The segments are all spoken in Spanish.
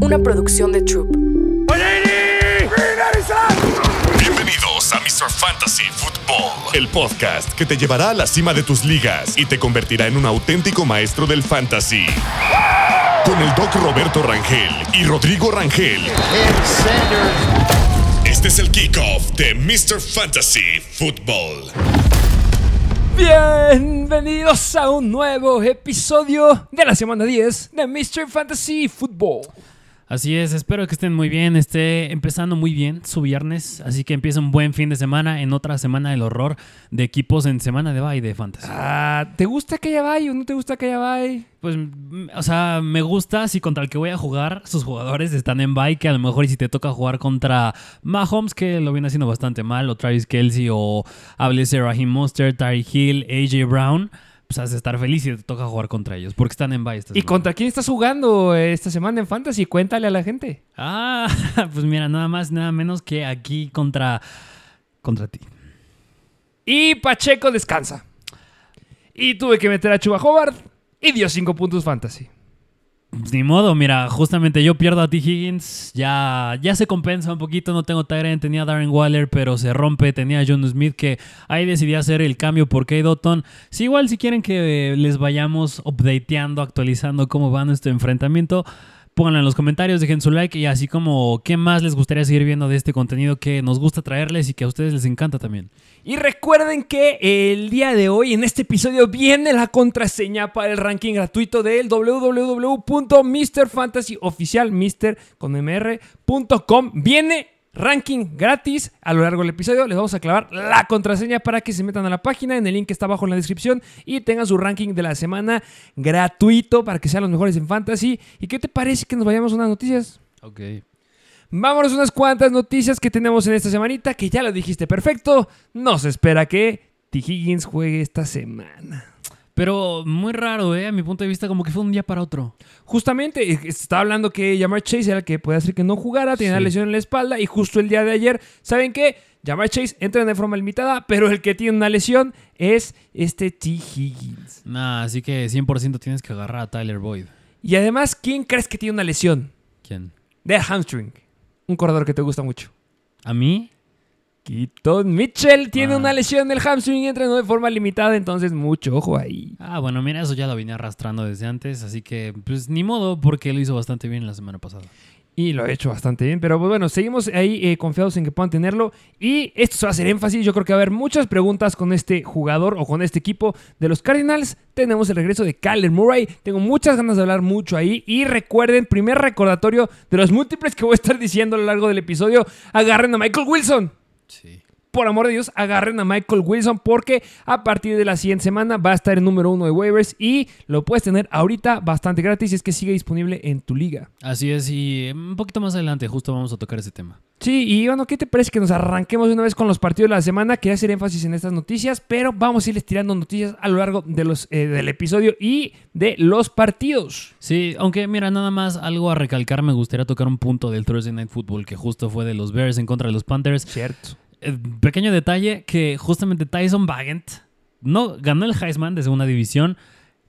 Una producción de Troop. Bienvenidos a Mr. Fantasy Football, el podcast que te llevará a la cima de tus ligas y te convertirá en un auténtico maestro del fantasy. Con el doc Roberto Rangel y Rodrigo Rangel. Este es el kickoff de Mr. Fantasy Football. Bienvenidos a un nuevo episodio de la semana 10 de Mr. Fantasy Football. Así es, espero que estén muy bien, esté empezando muy bien su viernes, así que empieza un buen fin de semana en otra semana del horror de equipos en semana de bye de fantasy. Ah, ¿Te gusta que haya bye o no te gusta que haya bye? Pues, o sea, me gusta si contra el que voy a jugar sus jugadores están en bye, que a lo mejor y si te toca jugar contra Mahomes, que lo viene haciendo bastante mal, o Travis Kelsey, o háblese Raheem Monster, Tyree Hill, AJ Brown, pues has de estar feliz si te toca jugar contra ellos, porque están en bye. ¿Y semana. contra quién estás jugando esta semana en Fantasy? Cuéntale a la gente. Ah, pues mira, nada más, nada menos que aquí contra, contra ti. Y Pacheco descansa. Y tuve que meter a Chuba Hobart y dio 5 puntos Fantasy. Pues ni modo, mira, justamente yo pierdo a T. Higgins, ya, ya se compensa un poquito, no tengo Tyrant, tenía Darren Waller, pero se rompe, tenía a John Smith, que ahí decidí hacer el cambio por K. Dotton. Si igual si quieren que les vayamos updateando, actualizando cómo va nuestro enfrentamiento, pónganlo en los comentarios, dejen su like y así como qué más les gustaría seguir viendo de este contenido que nos gusta traerles y que a ustedes les encanta también. Y recuerden que el día de hoy, en este episodio, viene la contraseña para el ranking gratuito del www.mrfantasyoficial, Mr. Viene ranking gratis a lo largo del episodio. Les vamos a clavar la contraseña para que se metan a la página en el link que está abajo en la descripción y tengan su ranking de la semana gratuito para que sean los mejores en fantasy. ¿Y qué te parece que nos vayamos a unas noticias? Ok. Vámonos a unas cuantas noticias que tenemos en esta semanita, que ya lo dijiste perfecto. Nos espera que T. Higgins juegue esta semana. Pero muy raro, ¿eh? A mi punto de vista, como que fue un día para otro. Justamente, estaba hablando que Jamar Chase era el que puede hacer que no jugara, tenía una lesión en la espalda y justo el día de ayer, ¿saben qué? Jamar Chase entra de forma limitada, pero el que tiene una lesión es este T. Higgins. Nah, así que 100% tienes que agarrar a Tyler Boyd. Y además, ¿quién crees que tiene una lesión? ¿Quién? De hamstring. Un corredor que te gusta mucho. ¿A mí? Keaton Mitchell tiene Ah. una lesión del hamstring y entrenó de forma limitada, entonces mucho ojo ahí. Ah, bueno, mira, eso ya lo vine arrastrando desde antes, así que pues ni modo porque lo hizo bastante bien la semana pasada. Y lo ha hecho bastante bien, pero pues, bueno, seguimos ahí eh, confiados en que puedan tenerlo. Y esto se va a hacer énfasis, yo creo que va a haber muchas preguntas con este jugador o con este equipo de los Cardinals. Tenemos el regreso de Kyler Murray, tengo muchas ganas de hablar mucho ahí. Y recuerden, primer recordatorio de los múltiples que voy a estar diciendo a lo largo del episodio, agarren a Michael Wilson. Sí. por amor de Dios, agarren a Michael Wilson porque a partir de la siguiente semana va a estar en número uno de waivers y lo puedes tener ahorita bastante gratis si es que sigue disponible en tu liga. Así es, y un poquito más adelante justo vamos a tocar ese tema. Sí, y bueno, ¿qué te parece que nos arranquemos de una vez con los partidos de la semana? Quería hacer énfasis en estas noticias, pero vamos a irles tirando noticias a lo largo de los, eh, del episodio y de los partidos. Sí, aunque mira, nada más algo a recalcar, me gustaría tocar un punto del Thursday Night Football que justo fue de los Bears en contra de los Panthers. Cierto. Eh, pequeño detalle que justamente Tyson Bagent no ganó el Heisman de segunda división.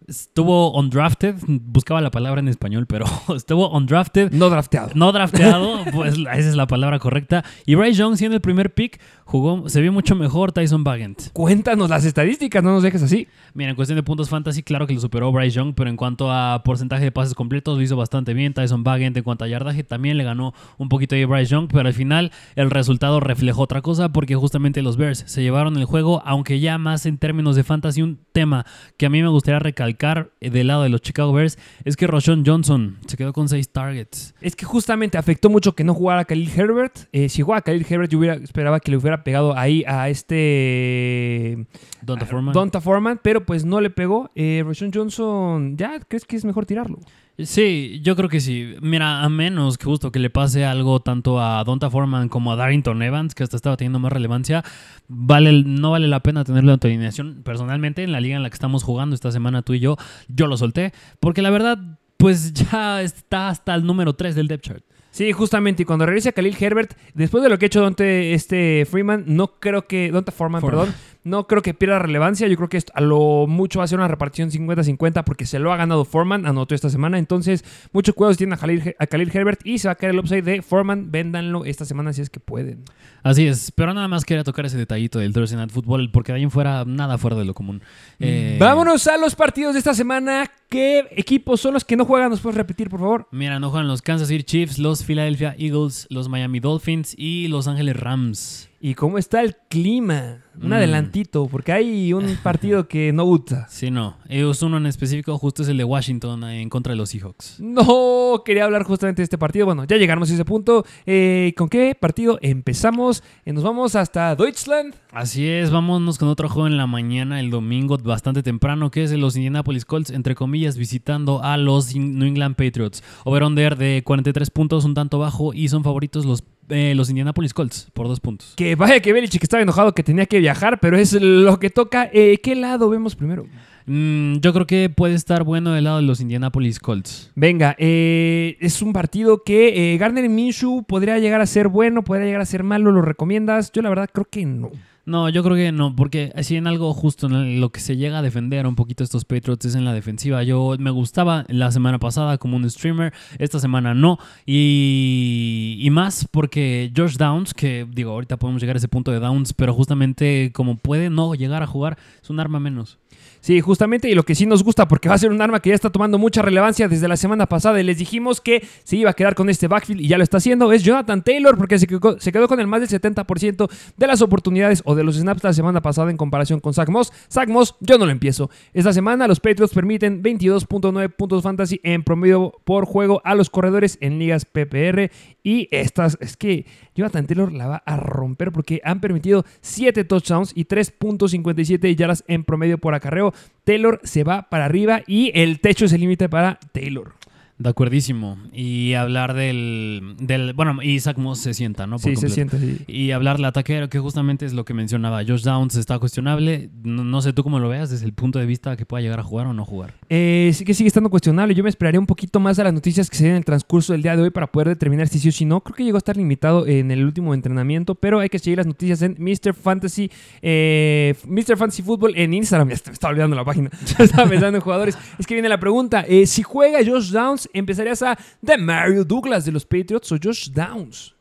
Estuvo undrafted, buscaba la palabra en español, pero estuvo undrafted. No drafteado. No drafteado, pues esa es la palabra correcta. Y Bryce Young, siendo el primer pick, jugó, se vio mucho mejor Tyson Bagent. Cuéntanos las estadísticas, no nos dejes así. Mira, en cuestión de puntos fantasy, claro que lo superó Bryce Young, pero en cuanto a porcentaje de pases completos, lo hizo bastante bien. Tyson Bagent, en cuanto a yardaje, también le ganó un poquito a Bryce Young, pero al final el resultado reflejó otra cosa, porque justamente los Bears se llevaron el juego, aunque ya más en términos de fantasy, un tema que a mí me gustaría recalcar eh, del lado de los Chicago Bears es que Roshon Johnson se quedó con seis targets. Es que justamente afectó mucho que no jugara Khalil Herbert. Eh, si jugaba Khalil Herbert, yo hubiera, esperaba que le hubiera pegado ahí a este. Donta Foreman. Donta Foreman, pero pues no le pegó. Eh, Roshon Johnson, ¿ya crees que es mejor tirarlo? Sí, yo creo que sí. Mira, a menos que justo que le pase algo tanto a Donta Foreman como a Darrington Evans, que hasta estaba teniendo más relevancia, vale, no vale la pena tenerlo en tu alineación. Personalmente, en la liga en la que estamos jugando esta semana tú y yo, yo lo solté, porque la verdad, pues ya está hasta el número 3 del depth chart. Sí, justamente. Y cuando regrese Khalil Herbert, después de lo que ha hecho Dante este Freeman, no creo que. Donta Foreman, Foreman. perdón. No creo que pierda relevancia. Yo creo que esto a lo mucho va a ser una repartición 50-50 porque se lo ha ganado Foreman, anotó esta semana. Entonces, mucho cuidado si tienen a Khalil, a Khalil Herbert y se va a caer el upside de Foreman. Véndanlo esta semana si es que pueden. Así es, pero nada más quería tocar ese detallito del Thursday Night Football, porque de ahí en fuera nada fuera de lo común. Eh, Vámonos a los partidos de esta semana. ¿Qué equipos son los que no juegan? ¿Nos puedes repetir, por favor? Mira, no juegan los Kansas City Chiefs, los Philadelphia Eagles, los Miami Dolphins y los Ángeles Rams. ¿Y cómo está el clima? Un Mm. adelantito, porque hay un partido que no gusta. Sí, no. Ellos uno en específico, justo es el de Washington eh, en contra de los Seahawks. No, quería hablar justamente de este partido. Bueno, ya llegamos a ese punto. Eh, ¿Con qué partido empezamos? Eh, nos vamos hasta Deutschland. Así es, vámonos con otro juego en la mañana, el domingo, bastante temprano, que es de los Indianapolis Colts, entre comillas, visitando a los New England Patriots. Over-under de 43 puntos, un tanto bajo, y son favoritos los, eh, los Indianapolis Colts por dos puntos. Que vaya que Belichick estaba enojado que tenía que viajar, pero es lo que toca. Eh, ¿Qué lado vemos primero? Mm, yo creo que puede estar bueno del lado de los Indianapolis Colts. Venga, eh, es un partido que eh, Garner Minshew podría llegar a ser bueno, podría llegar a ser malo. ¿Lo recomiendas? Yo la verdad creo que no. No, yo creo que no, porque si en algo justo en lo que se llega a defender un poquito estos Patriots es en la defensiva. Yo me gustaba la semana pasada como un streamer, esta semana no. Y, más porque Josh Downs, que digo, ahorita podemos llegar a ese punto de Downs, pero justamente como puede no llegar a jugar, es un arma menos. Sí, justamente, y lo que sí nos gusta, porque va a ser un arma que ya está tomando mucha relevancia desde la semana pasada y les dijimos que se iba a quedar con este backfield y ya lo está haciendo, es Jonathan Taylor, porque se quedó, con el más del 70% de las oportunidades o de los snaps la semana pasada en comparación con Zach Moss. Zach Moss, yo no lo empiezo. Esta semana los Patriots permiten 22.9 puntos fantasy en promedio por juego a los corredores en ligas PPR y estas, es que Jonathan Taylor la va a romper porque han permitido 7 touchdowns y 3.57 yardas en promedio por acarreo. Taylor se va para arriba y el techo es el límite para Taylor. De acuerdísimo. Y hablar del, del. Bueno, Zach Moss se sienta, ¿no? Por Sí, se siente así. Y hablar del ataque, que justamente es lo que mencionaba. Josh Downs está cuestionable. No, no sé tú cómo lo veas desde el punto de vista que pueda llegar a jugar o no jugar. Eh, sí que sigue estando cuestionable. Yo me esperaría un poquito más a las noticias que se den en el transcurso del día de hoy para poder determinar si sí o si no. Creo que llegó a estar limitado en el último entrenamiento, pero hay que seguir las noticias en Mr. Fantasy, eh, Mr. Fantasy Football en Instagram. Ya me estaba olvidando la página. estaba pensando en jugadores. Es que viene la pregunta: eh, si juega Josh Downs, ¿empezarías a de Mario Douglas de los Patriots o Josh Downs?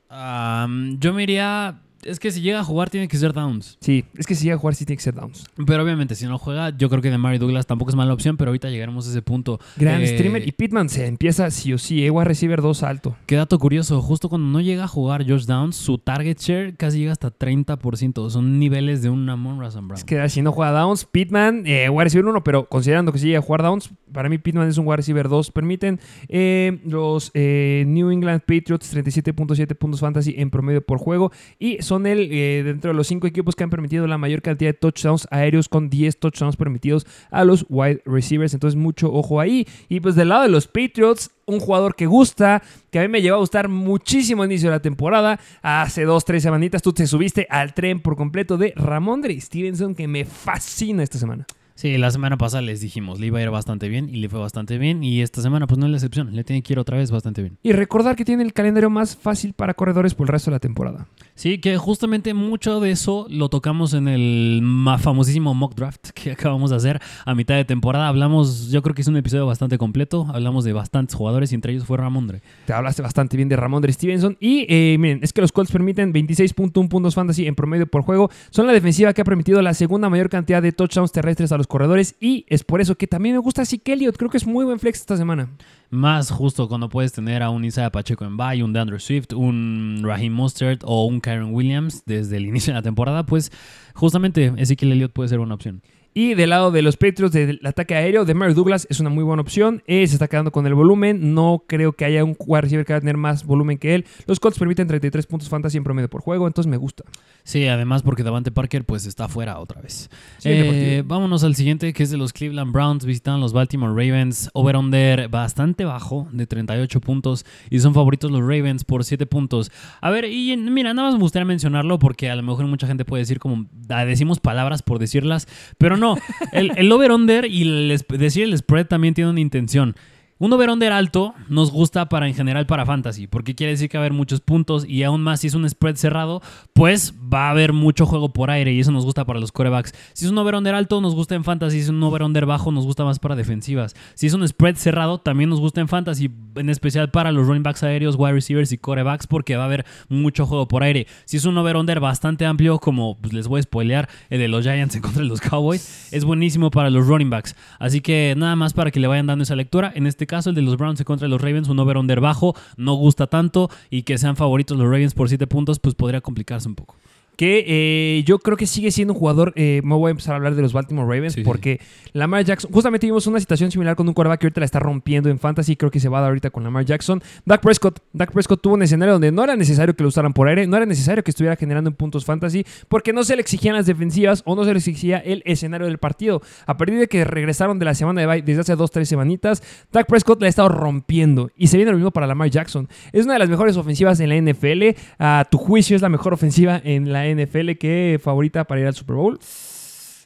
Yo me iría. Es que si llega a jugar, tiene que ser Downs. Sí, es que si llega a jugar, sí tiene que ser Downs. Pero obviamente, si no juega, yo creo que de Mary Douglas tampoco es mala opción. Pero ahorita llegaremos a ese punto. Gran Eh, streamer y Pittman se empieza sí o sí. Ewa receiver 2 alto. Qué dato curioso, justo cuando no llega a jugar Josh Downs, su target share casi llega hasta 30%. Son niveles de un Amon Razan Brown. Es que si no juega Downs, Pittman, eh, wide receiver 1, pero considerando que si llega a jugar Downs, para mí Pittman es un wide receiver 2. Permiten eh, los eh, New England Patriots 37.7 puntos fantasy en promedio por juego y son el eh, dentro de los cinco equipos que han permitido la mayor cantidad de touchdowns aéreos con 10 touchdowns permitidos a los wide receivers. Entonces mucho ojo ahí. Y pues del lado de los Patriots, un jugador que gusta, que a mí me llevó a gustar muchísimo al inicio de la temporada. Hace dos, tres semanitas tú te subiste al tren por completo de Ramondre Stevenson, que me fascina esta semana. Sí, la semana pasada les dijimos, le iba a ir bastante bien y le fue bastante bien. Y esta semana, pues no es la excepción, le tiene que ir otra vez bastante bien. Y recordar que tiene el calendario más fácil para corredores por el resto de la temporada. Sí, que justamente mucho de eso lo tocamos en el ma- famosísimo mock draft que acabamos de hacer a mitad de temporada. Hablamos, yo creo que es un episodio bastante completo, hablamos de bastantes jugadores y entre ellos fue Ramondre. Te hablaste bastante bien de Ramondre Stevenson. Y eh, miren, es que los Colts permiten 26.1 puntos fantasy en promedio por juego. Son la defensiva que ha permitido la segunda mayor cantidad de touchdowns terrestres a los corredores. Y es por eso que también me gusta Zeke Elliott. Creo que es muy buen flex esta semana. Más justo cuando puedes tener a un Isaiah Pacheco en bye, un DeAndre Swift, un Raheem Mostert o un Kyron Williams desde el inicio de la temporada, pues justamente Ezekiel Elliott puede ser una opción. Y del lado de los Patriots del ataque aéreo, de Mary Douglas es una muy buena opción. Eh, se está quedando con el volumen. No creo que haya un wide receiver que va a tener más volumen que él. Los Colts permiten 33 puntos fantasy en promedio por juego, entonces me gusta. Sí, además porque Davante Parker pues está fuera otra vez. Eh, vámonos al siguiente que es de los Cleveland Browns. Visitan los Baltimore Ravens. Over-under bastante bajo de 38 puntos y son favoritos los Ravens por 7 puntos. A ver, y mira, nada más me gustaría mencionarlo porque a lo mejor mucha gente puede decir como ah, decimos palabras por decirlas, pero no. El, over-under y el decir el spread también tiene una intención. Un over-under alto nos gusta para en general para fantasy, porque quiere decir que va a haber muchos puntos y aún más si es un spread cerrado, pues va a haber mucho juego por aire y eso nos gusta para los corebacks. Si es un over-under alto nos gusta en fantasy, si es un over-under bajo nos gusta más para defensivas. Si es un spread cerrado también nos gusta en fantasy, en especial para los running backs aéreos, wide receivers y corebacks porque va a haber mucho juego por aire. Si es un over-under bastante amplio, como pues, les voy a spoilear, el de los Giants en contra de los Cowboys, es buenísimo para los running backs. Así que nada más para que le vayan dando esa lectura. En este caso, el de los Browns contra los Ravens, un over-under bajo, no gusta tanto y que sean favoritos los Ravens por 7 puntos, pues podría complicarse un poco. Que eh, yo creo que sigue siendo un jugador. eh, me voy a empezar a hablar de los Baltimore Ravens Sí, sí. porque Lamar Jackson, justamente vimos una situación similar con un quarterback que ahorita la está rompiendo en fantasy. Creo que se va a dar ahorita con Lamar Jackson. Dak Prescott, Dak Prescott tuvo un escenario donde no era necesario que lo usaran por aire, no era necesario que estuviera generando en puntos fantasy porque no se le exigían las defensivas o no se le exigía el escenario del partido. A partir de que regresaron de la semana de bye desde hace dos, tres semanitas, Dak Prescott la ha estado rompiendo y se viene lo mismo para Lamar Jackson. Es una de las mejores ofensivas en la NFL. A tu juicio es la mejor ofensiva en la NFL que favorita para ir al Super Bowl.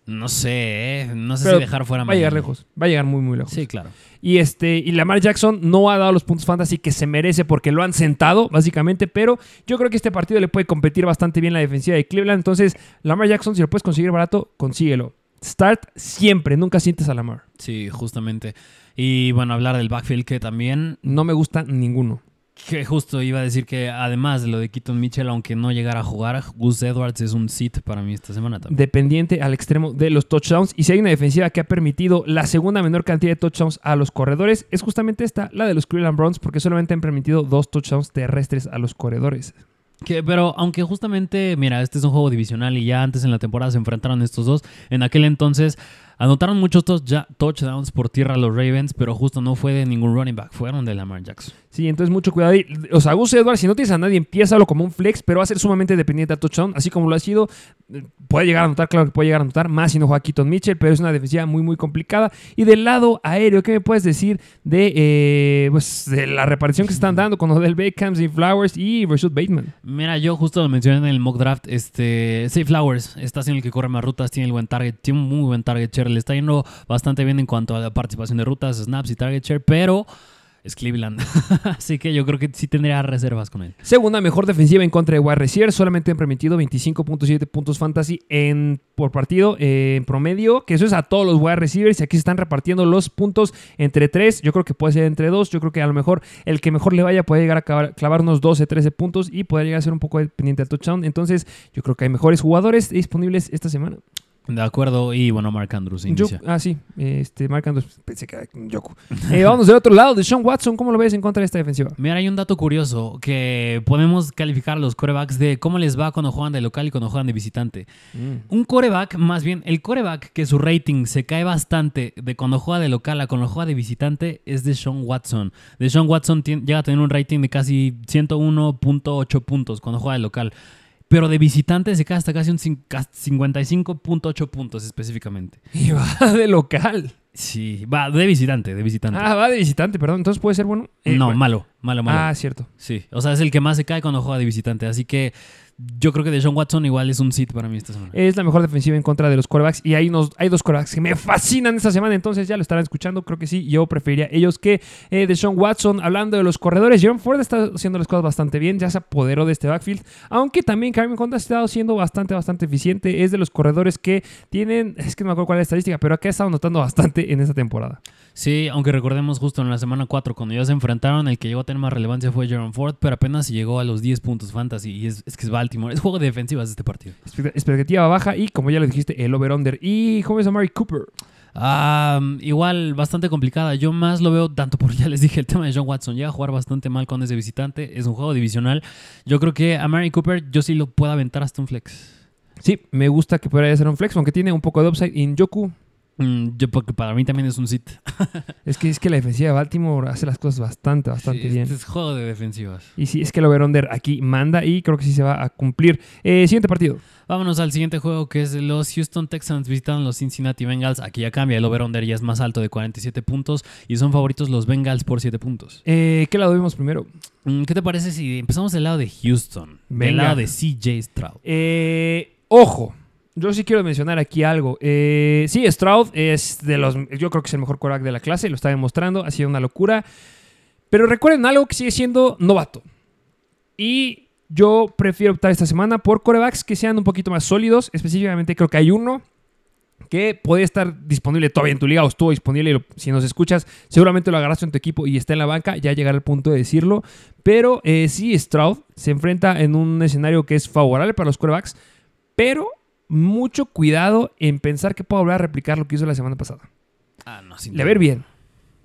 No sé, ¿eh? no sé Pero si dejar fuera Va a llegar lejos, va a llegar muy muy lejos. Sí, claro. Y este y Lamar Jackson no ha dado los puntos fantasy que se merece porque lo han sentado básicamente, pero yo creo que este partido le puede competir bastante bien la defensiva de Cleveland, entonces Lamar Jackson si lo puedes conseguir barato, consíguelo. Start siempre, nunca sientes a Lamar. Sí, justamente. Y bueno, hablar del backfield que también No me gusta ninguno. Que justo iba a decir que además de lo de Keaton Mitchell, aunque no llegara a jugar, Gus Edwards es un sit para mí esta semana también. dependiente al extremo de los touchdowns. Y si hay una defensiva que ha permitido la segunda menor cantidad de touchdowns a los corredores, es justamente esta, la de los Cleveland Browns, porque solamente han permitido dos touchdowns terrestres a los corredores. Que, pero aunque justamente, mira, este es un juego divisional y ya antes en la temporada se enfrentaron estos dos, en aquel entonces anotaron muchos touch- touchdowns por tierra a los Ravens, pero justo no fue de ningún running back, fueron de Lamar Jackson. Sí, entonces mucho cuidado. ahí. O sea, Gus Edwards, si no tienes a nadie, empiézalo como un flex, pero va a ser sumamente dependiente a touchdown, así como lo ha sido. Puede llegar a anotar, claro que puede llegar a anotar, más si no juega Keaton Mitchell, pero es una defensiva muy, muy complicada. Y del lado aéreo, ¿qué me puedes decir de, eh, pues, de la reparación que se están dando con Odell Beckham, y Flowers y Rashad Bateman? Mira, yo justo lo mencioné en el mock draft, este, Safe Flowers, está haciendo el que corre más rutas, tiene el buen target, tiene un muy buen target share, le está yendo bastante bien en cuanto a la participación de rutas, snaps y target share, pero es Cleveland, así que yo creo que sí tendría reservas con él. Segunda mejor defensiva en contra de wide receiver. Solamente han permitido 25.7 puntos fantasy en, por partido eh, en promedio. Que eso es a todos los wide receivers. Y aquí se están repartiendo los puntos entre 3. Yo creo que puede ser entre 2. Yo creo que a lo mejor el que mejor le vaya puede llegar a clavar, clavar unos 12, 13 puntos. Y poder llegar a ser un poco dependiente al touchdown. Entonces yo creo que hay mejores jugadores disponibles esta semana. De acuerdo, y bueno, Mark Andrews Yo- inicia. ah, sí. Este, Mark Andrews. Pensé que era Yoku. Eh, vamos del otro lado. De Sean Watson. ¿Cómo lo ves en contra de esta defensiva? Mira, hay un dato curioso que podemos calificar a los corebacks de cómo les va cuando juegan de local y cuando juegan de visitante. Un coreback, más bien, el coreback que su rating se cae bastante de cuando juega de local a cuando juega de visitante es de Sean Watson. De Sean Watson llega a tener un rating de casi 101.8 puntos cuando juega de local. Pero de visitante se cae hasta casi un cin- ca- 55.8 puntos específicamente. Y va de local. Sí, va, de visitante, de visitante. Ah, va de visitante, perdón. Entonces puede ser bueno. Eh, no, bueno. malo, malo, malo. Ah, cierto. Sí, o sea, es el que más se cae cuando juega de visitante. Así que yo creo que Deshaun Watson igual es un sit para mí esta semana. Es la mejor defensiva en contra de los quarterbacks. Y hay, hay dos quarterbacks que me fascinan esta semana. Entonces ya lo estarán escuchando. Creo que sí. Yo preferiría ellos que eh, Deshaun Watson. Hablando de los corredores, Jerome Ford está haciendo las cosas bastante bien. Ya se apoderó de este backfield. Aunque también Karim Hunt ha estado siendo bastante, bastante eficiente. Es de los corredores que tienen. Es que no me acuerdo cuál es la estadística, pero acá ha estado notando bastante en esta temporada. Sí, aunque recordemos justo en la semana 4, cuando ya se enfrentaron, el que llegó a tener más relevancia fue Jerome Ford, pero apenas llegó a los 10 puntos fantasy. Y es, es que es Baltimore. Es juego de defensivas este partido. Expect- Expectativa baja. Y como ya lo dijiste, el over-under. Y ¿cómo es a Mari Cooper? Igual, bastante complicada. Yo más lo veo tanto por, ya les dije, el tema de John Watson. Llega a jugar bastante mal con ese visitante. Es un juego divisional. Yo creo que a Mary Cooper yo sí lo puedo aventar hasta un flex. Sí, me gusta que pudiera ser un flex, aunque tiene un poco de upside en Yoku. Mm, yo porque para mí también es un sit. Es que es que la defensiva de Baltimore hace las cosas bastante, bastante Sí, bien. Este es juego de defensivas. Y sí, es que el over-under aquí manda y creo que sí se va a cumplir. Eh, siguiente partido. Vámonos al siguiente juego que es los Houston Texans visitan los Cincinnati Bengals. Aquí ya cambia, el over-under ya es más alto de 47 puntos y son favoritos los Bengals por 7 puntos. Eh, ¿Qué lado vimos primero? Mm, ¿Qué te parece si empezamos del lado de Houston? Del Venga. lado de CJ Stroud. Eh, ojo, yo sí quiero mencionar aquí algo. Eh, sí, Stroud es de los. Yo creo que es el mejor quarterback de la clase, lo está demostrando, ha sido una locura. Pero recuerden algo que sigue siendo novato. Y yo prefiero optar esta semana por corebacks que sean un poquito más sólidos. Específicamente, creo que hay uno que puede estar disponible todavía en tu liga o estuvo disponible. y si nos escuchas, seguramente lo agarraste en tu equipo y está en la banca. Ya llegará el punto de decirlo. Pero eh, sí, Stroud se enfrenta en un escenario que es favorable para los corebacks. Pero mucho cuidado en pensar que puedo volver a replicar lo que hizo la semana pasada. Ah, no, sin Le ver bien.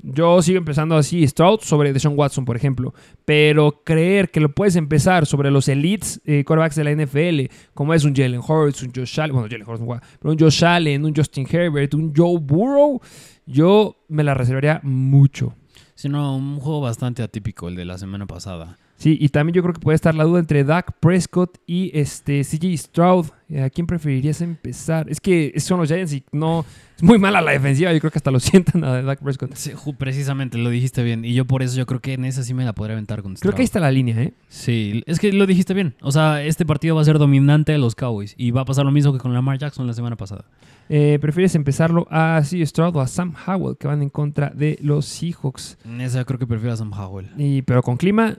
Yo sigo empezando así Stroud sobre Deshaun Watson, por ejemplo. Pero creer que lo puedes empezar sobre los elites eh, quarterbacks de la NFL, como es un Jalen Hurts, un Josh Allen, bueno, Jalen Hurts no juega, pero un Josh Allen, un Justin Herbert, un Joe Burrow, yo me la reservaría mucho. Sino un juego bastante atípico el de la semana pasada. Sí, y también yo creo que puede estar la duda entre Dak Prescott y este CJ Stroud. Eh, ¿A quién preferirías empezar? Es que son los Giants y no. Es muy mala la defensiva. Yo creo que hasta lo sientan a Dak Prescott. Sí, precisamente, lo dijiste bien. Y yo por eso yo creo que en esa sí me la podría aventar con Creo Stroud. que ahí está la línea, ¿eh? Sí, es que lo dijiste bien. O sea, este partido va a ser dominante de los Cowboys. Y va a pasar lo mismo que con Lamar Jackson la semana pasada. Eh, ¿Prefieres empezarlo a CJ Stroud o a Sam Howell, que van en contra de los Seahawks? En esa creo que prefiero a Sam Howell. Y, pero con clima,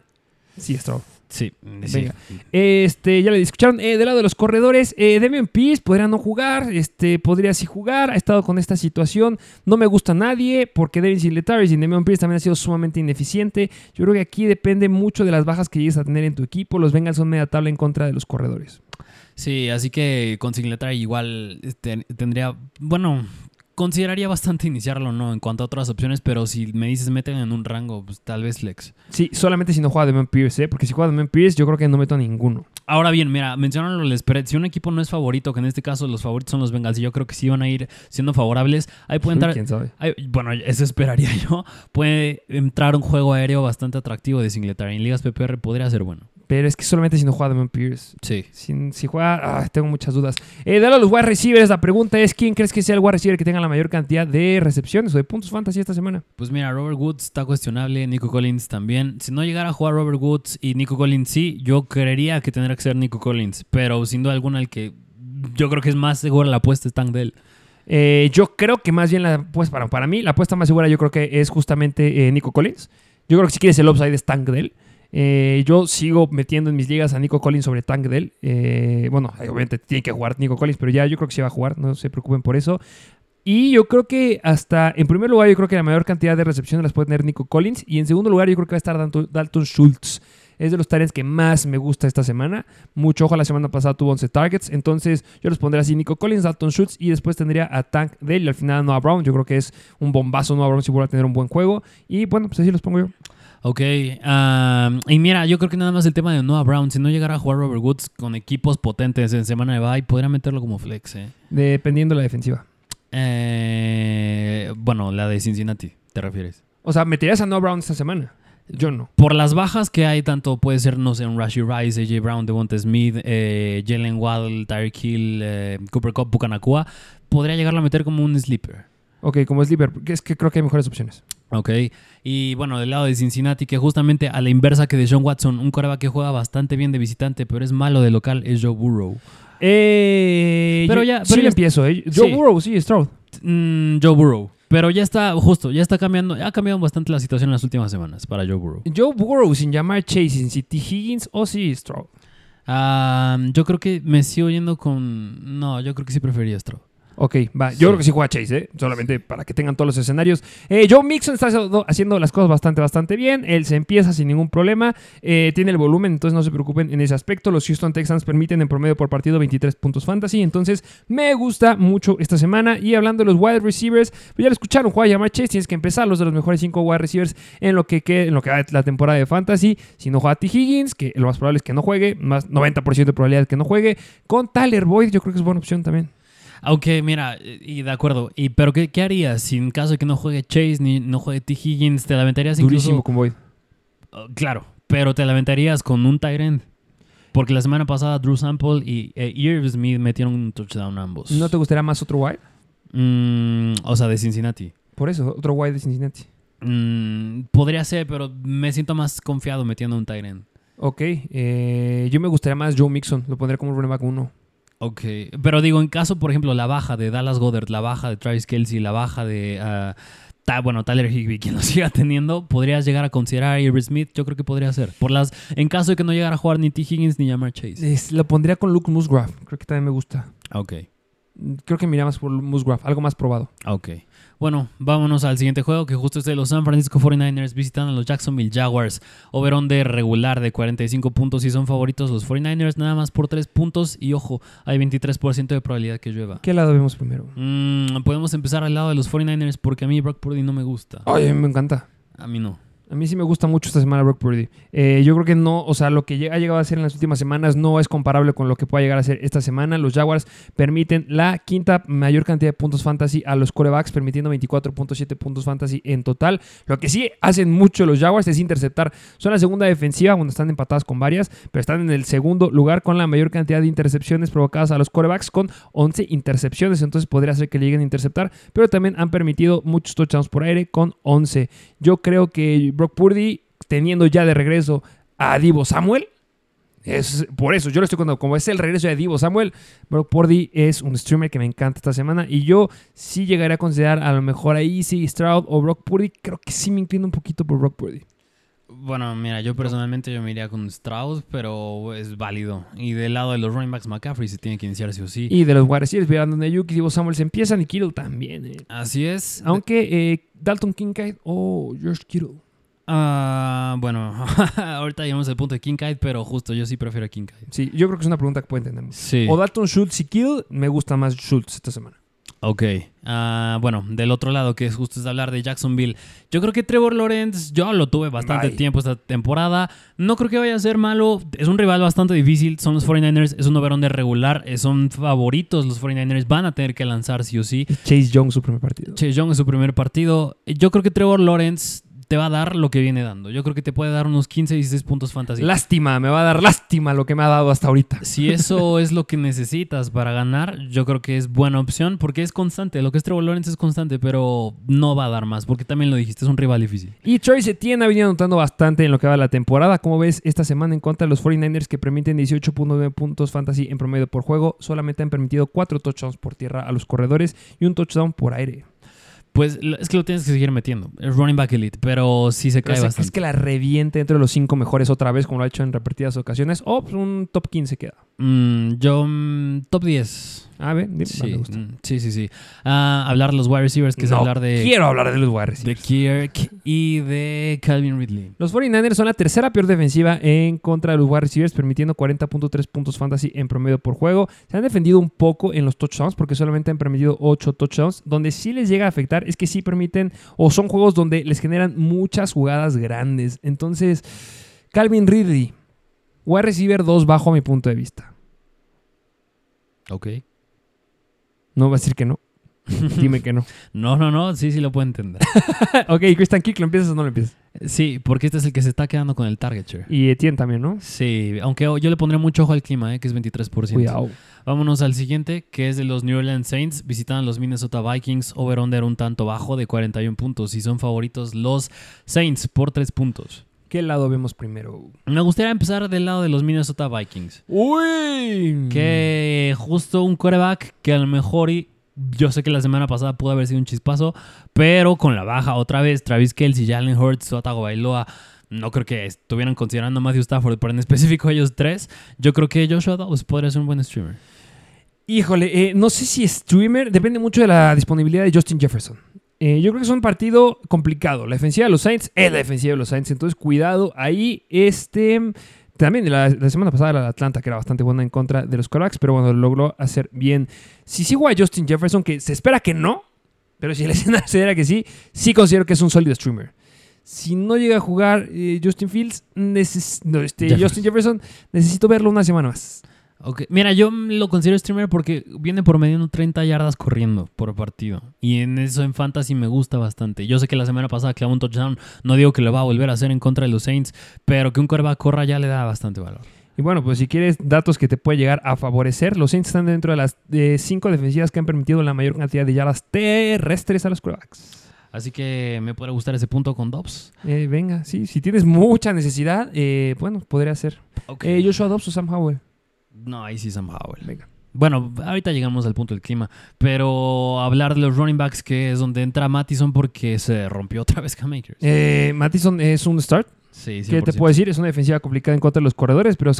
CJ Stroud. Sí, Venga. Este, ya le escucharon. Eh, del lado de los corredores, eh, Demian Pierce podría no jugar. Este, podría sí jugar. Ha estado con esta situación. No me gusta a nadie porque Devin Singletary y Demian Pierce también ha sido sumamente ineficiente. Yo creo que aquí depende mucho de las bajas que llegues a tener en tu equipo. Los Bengals son media tabla en contra de los corredores. Sí, así que con Singletary igual este, tendría, bueno, consideraría bastante iniciarlo, ¿no? En cuanto a otras opciones, pero si me dices meten en un rango, pues tal vez flex. Sí, solamente si no juega Demian Pierce, ¿eh? Porque si juega Demian Pierce, yo creo que no meto a ninguno. Ahora bien, mira, mencionan el spread. Si un equipo no es favorito, que en este caso los favoritos son los Bengals, y yo creo que sí van a ir siendo favorables, ahí puede entrar. ¿Quién sabe? ahí- bueno, eso esperaría yo. Puede entrar un juego aéreo bastante atractivo de Singletary. En ligas PPR podría ser bueno. Pero es que solamente si no juega Demian Pierce. Sí. Si, si juega, ah, tengo muchas dudas. Eh, dale a los wide receivers. La pregunta es: ¿quién crees que sea el wide receiver que tenga la mayor cantidad de recepciones o de puntos fantasy esta semana? Pues mira, Robert Woods está cuestionable, Nico Collins también. Si no llegara a jugar Robert Woods y Nico Collins sí, yo creería que tendría que ser Nico Collins. Pero sin duda alguna el que yo creo que es más segura la apuesta es Tank Dell. Eh, yo creo que más bien, la, pues para, para mí, la apuesta más segura yo creo que es justamente eh, Nico Collins. Yo creo que si quieres el upside es Tank Dell. Eh, yo sigo metiendo en mis ligas a Nico Collins sobre Tank Dell. Eh, bueno, obviamente tiene que jugar Nico Collins, pero ya yo creo que sí va a jugar, no se preocupen por eso. Y yo creo que hasta, en primer lugar, yo creo que la mayor cantidad de recepciones las puede tener Nico Collins. Y en segundo lugar, yo creo que va a estar Dalton, Schultz. Es de los talents que más me gusta esta semana. Mucho ojo, la semana pasada tuvo 11 targets. Entonces, yo los pondré así: Nico Collins, Dalton Schultz. Y después tendría a Tank Dell. Y al final Noah Brown. Yo creo que es un bombazo Noah Brown si vuelve a tener un buen juego. Y bueno, pues así los pongo yo. Ok, um, y mira, yo creo que nada más el tema de Noah Brown, si no llegara a jugar Robert Woods con equipos potentes en semana de bye, podría meterlo como flex. ¿eh? Dependiendo de la defensiva. Eh, bueno, la de Cincinnati, ¿te refieres? O sea, ¿meterías a Noah Brown esta semana? Yo no. Por las bajas que hay, tanto puede ser, no sé, un Rashi Rice, AJ Brown, Devonta Smith, eh, Jalen Waddle, Tyreek Hill, eh, Cooper Cup, Bucanacua, podría llegarlo a meter como un sleeper. Ok, como que es que creo que hay mejores opciones. Ok, y bueno, del lado de Cincinnati, que justamente a la inversa que de John Watson, un coreback que juega bastante bien de visitante, pero es malo de local, es Joe Burrow. Eh, Pero yo- ya- sí pero ya- empiezo, ¿eh? Joe Sí. Burrow, sí, Stroud. Mm, Joe Burrow. Pero ya está, justo, ya está cambiando, ha cambiado bastante la situación en las últimas semanas para Joe Burrow. Joe Burrow sin llamar Chase, sin City Higgins o sí, Stroud. Ah, yo creo que me sigo yendo con... No, yo creo que sí prefería Stroud. Ok, va. Yo Sí. creo que sí juega Chase, ¿eh? Solamente para que tengan todos los escenarios. Eh, Joe Mixon está haciendo- las cosas bastante, bastante bien. Él se empieza sin ningún problema. Eh, tiene el volumen, entonces no se preocupen en ese aspecto. Los Houston Texans permiten en promedio por partido 23 puntos fantasy. Entonces me gusta mucho esta semana. Y hablando de los wide receivers, pues ya lo escucharon, juega a llamar Chase. Tienes que empezar los de los mejores 5 wide receivers en lo que quede- en lo que va la temporada de fantasy. Si no juega T. Higgins, que lo más probable es que no juegue, más 90% de probabilidad que no juegue. Con Tyler Boyd, yo creo que es buena opción también. Aunque, mira, y de acuerdo, y, pero ¿qué, qué harías si en caso de que no juegue Chase ni no juegue T. Higgins? ¿Te la aventarías Durísimo incluso? con Boyd. Uh, claro, pero te la aventarías con un tight end. Porque la semana pasada Drew Sample y eh, Irv Smith metieron un touchdown ambos. ¿No te gustaría más otro wide? Mm, o sea, de Cincinnati. Por eso, otro wide de Cincinnati. Mm, podría ser, pero me siento más confiado metiendo un tight end. Ok, eh, yo me gustaría más Joe Mixon, lo pondría como running back 1. Ok, pero digo, en caso, por ejemplo, la baja de Dallas Goddard, la baja de Travis Kelsey, la baja de, ta- bueno, Tyler Higby, quien lo siga teniendo, podrías llegar a considerar a Irv Smith, yo creo que podría ser. Por las, en caso de que no llegara a jugar ni T. Higgins ni Jamar Chase. Es- lo pondría con Luke Musgrave, creo que también me gusta. Ok, Creo que mira más por Musgrave, algo más probado. ok. Bueno, vámonos al siguiente juego, que justo es de los San Francisco 49ers visitando a los Jacksonville Jaguars. Overón de regular de 45 puntos y son favoritos los 49ers nada más por 3 puntos. Y ojo, hay 23% de probabilidad que llueva. ¿Qué lado vemos primero? Mm, podemos empezar al lado de los 49ers porque a mí Brock Purdy no me gusta. Ay, a mí me encanta. A mí no. A mí sí me gusta mucho esta semana Brock Purdy. Eh, yo creo que no, o sea, lo que ha llegado a hacer en las últimas semanas no es comparable con lo que pueda llegar a ser esta semana. Los Jaguars permiten la quinta mayor cantidad de puntos fantasy a los corebacks, permitiendo 24.7 puntos fantasy en total. Lo que sí hacen mucho los Jaguars es interceptar. Son la segunda defensiva, bueno, están empatadas con varias, pero están en el segundo lugar con la mayor cantidad de intercepciones provocadas a los corebacks con 11 intercepciones. Entonces podría ser que lleguen a interceptar, pero también han permitido muchos touchdowns por aire con 11. Yo creo que Brock Purdy, teniendo ya de regreso a Divo Samuel, es por eso yo lo estoy contando. Como es el regreso de Divo Samuel, Brock Purdy es un streamer que me encanta esta semana. Y yo sí llegaría a considerar a lo mejor a Easy Stroud o Brock Purdy. Creo que sí me inclino un poquito por Brock Purdy. Bueno, mira, yo personalmente yo me iría con Strauss, pero es válido. Y del lado de los running backs, McCaffrey se tiene que iniciar sí o sí. Y de los wide receivers, Brandon Ayuk y Divo Samuel se empiezan y Kittle también. eh. Así es. Aunque eh, Dalton Kincaid o George Kittle. Ah, bueno, ahorita llegamos al punto de Kincaid, pero justo yo sí prefiero a Kincaid. Sí, yo creo que es una pregunta que puede entender. Sí. O Dalton Schultz y Kittle, me gusta más Schultz esta semana. Ok. Ah, bueno, del otro lado, que es justo es hablar de Jacksonville. Yo creo que Trevor Lawrence, yo lo tuve bastante Bye. tiempo esta temporada. No creo que vaya a ser malo. Es un rival bastante difícil. Son los 49ers. Es un overón de regular. eh, Son favoritos los 49ers. Van a tener que lanzar sí o sí. Chase Young, su primer partido. Che Young en su primer partido. Yo creo que Trevor Lawrence te va a dar lo que viene dando. Yo creo que te puede dar unos 15, 16 puntos fantasy. Lástima, me va a dar lástima lo que me ha dado hasta ahorita. Si eso es lo que necesitas para ganar, yo creo que es buena opción porque es constante. Lo que es Trevor Lawrence es constante, pero no va a dar más porque también lo dijiste, es un rival difícil. Y Troy Etienne ha venido anotando bastante en lo que va de la temporada. Como ves, esta semana en contra de los 49ers que permiten 18.9 puntos fantasy en promedio por juego, solamente han permitido 4 touchdowns por tierra a los corredores y un touchdown por aire. Pues es que lo tienes que seguir metiendo. Es running back elite, pero sí se Pero cae ¿Es bastante. que la reviente entre los 5 mejores otra vez, como lo ha hecho en repetidas ocasiones? O pues, un top 15 queda. Mm, yo, mm, top 10. A ver, dime, Sí, me gusta. mm, sí, sí. sí. Ah, hablar de los wide receivers, que es No, hablar de, Quiero hablar de los wide de receivers. Kirk y de Calvin Ridley. Los 49ers son la tercera peor defensiva en contra de los wide receivers, permitiendo 40.3 puntos fantasy en promedio por juego. Se han defendido un poco en los touchdowns porque solamente han permitido 8 touchdowns. Donde sí les llega a afectar es que sí permiten o son juegos donde les generan muchas jugadas grandes. Entonces, Calvin Ridley, wide receiver 2 bajo mi punto de vista. Ok. No va a decir que no. Dime que no. No, no, no, sí, sí lo puedo entender. ok, Christian Kirk, ¿lo empiezas o no lo empiezas? sí, porque este es el que se está quedando con el target share. Y Etienne también, ¿no? Sí, aunque yo le pondré mucho ojo al clima, eh, que es 23%. Cuidado. Vámonos al siguiente, que es de los New Orleans Saints. Visitan a los Minnesota Vikings. Over-under un tanto bajo de 41 puntos. Y son favoritos los Saints por 3 puntos. ¿Qué lado vemos primero? Me gustaría empezar del lado de los Minnesota Vikings. ¡Uy! Que justo un coreback que a lo mejor y yo sé que la semana pasada pudo haber sido un chispazo, pero con la baja otra vez Travis Kelsey, Jalen Hurts, Tua Bailoa, no creo que estuvieran considerando a Matthew Stafford, pero en específico ellos tres, yo creo que Joshua Dobbs podría ser un buen streamer. Híjole, eh, no sé si streamer, depende mucho de la disponibilidad de Justin Jefferson. Eh, yo creo que es un partido complicado. La defensiva de los Saints es la defensiva de los Saints, entonces cuidado ahí. Este también la, la semana pasada la Atlanta, que era bastante buena en contra de los Corax, pero bueno, lo logró hacer bien. Si sigo a Justin Jefferson, que se espera que no, pero si el escenario se diera que sí, sí considero que es un sólido streamer. Si no llega a jugar eh, Justin Fields, neces- no, este, Jefferson. Justin Jefferson, necesito verlo una semana más. Ok, Mira, yo lo considero streamer porque viene por medio 30 yardas corriendo por partido. Y en eso en fantasy me gusta bastante. Yo sé que la semana pasada clavó un touchdown. No digo que lo va a volver a hacer en contra de los Saints, pero que un quarterback corra ya le da bastante valor. Y bueno, pues si quieres datos que te puede llegar a favorecer, los Saints están dentro de las eh, cinco defensivas que han permitido la mayor cantidad de yardas terrestres a los quarterbacks. Así que me puede gustar ese punto con Dobbs. Eh, venga, sí, si tienes mucha necesidad, eh, bueno, podría ser. Ok. Eh, Joshua Dobbs o Sam Howell. No, ahí sí Sam Howell. Venga. Bueno, ahorita llegamos al punto del clima, pero hablar de los running backs que es donde entra Mattison porque se rompió otra vez Cam Akers. Eh, Mattison es un start. Sí, ¿Qué te 100%. puedo decir? Es una defensiva complicada en contra de los corredores, pero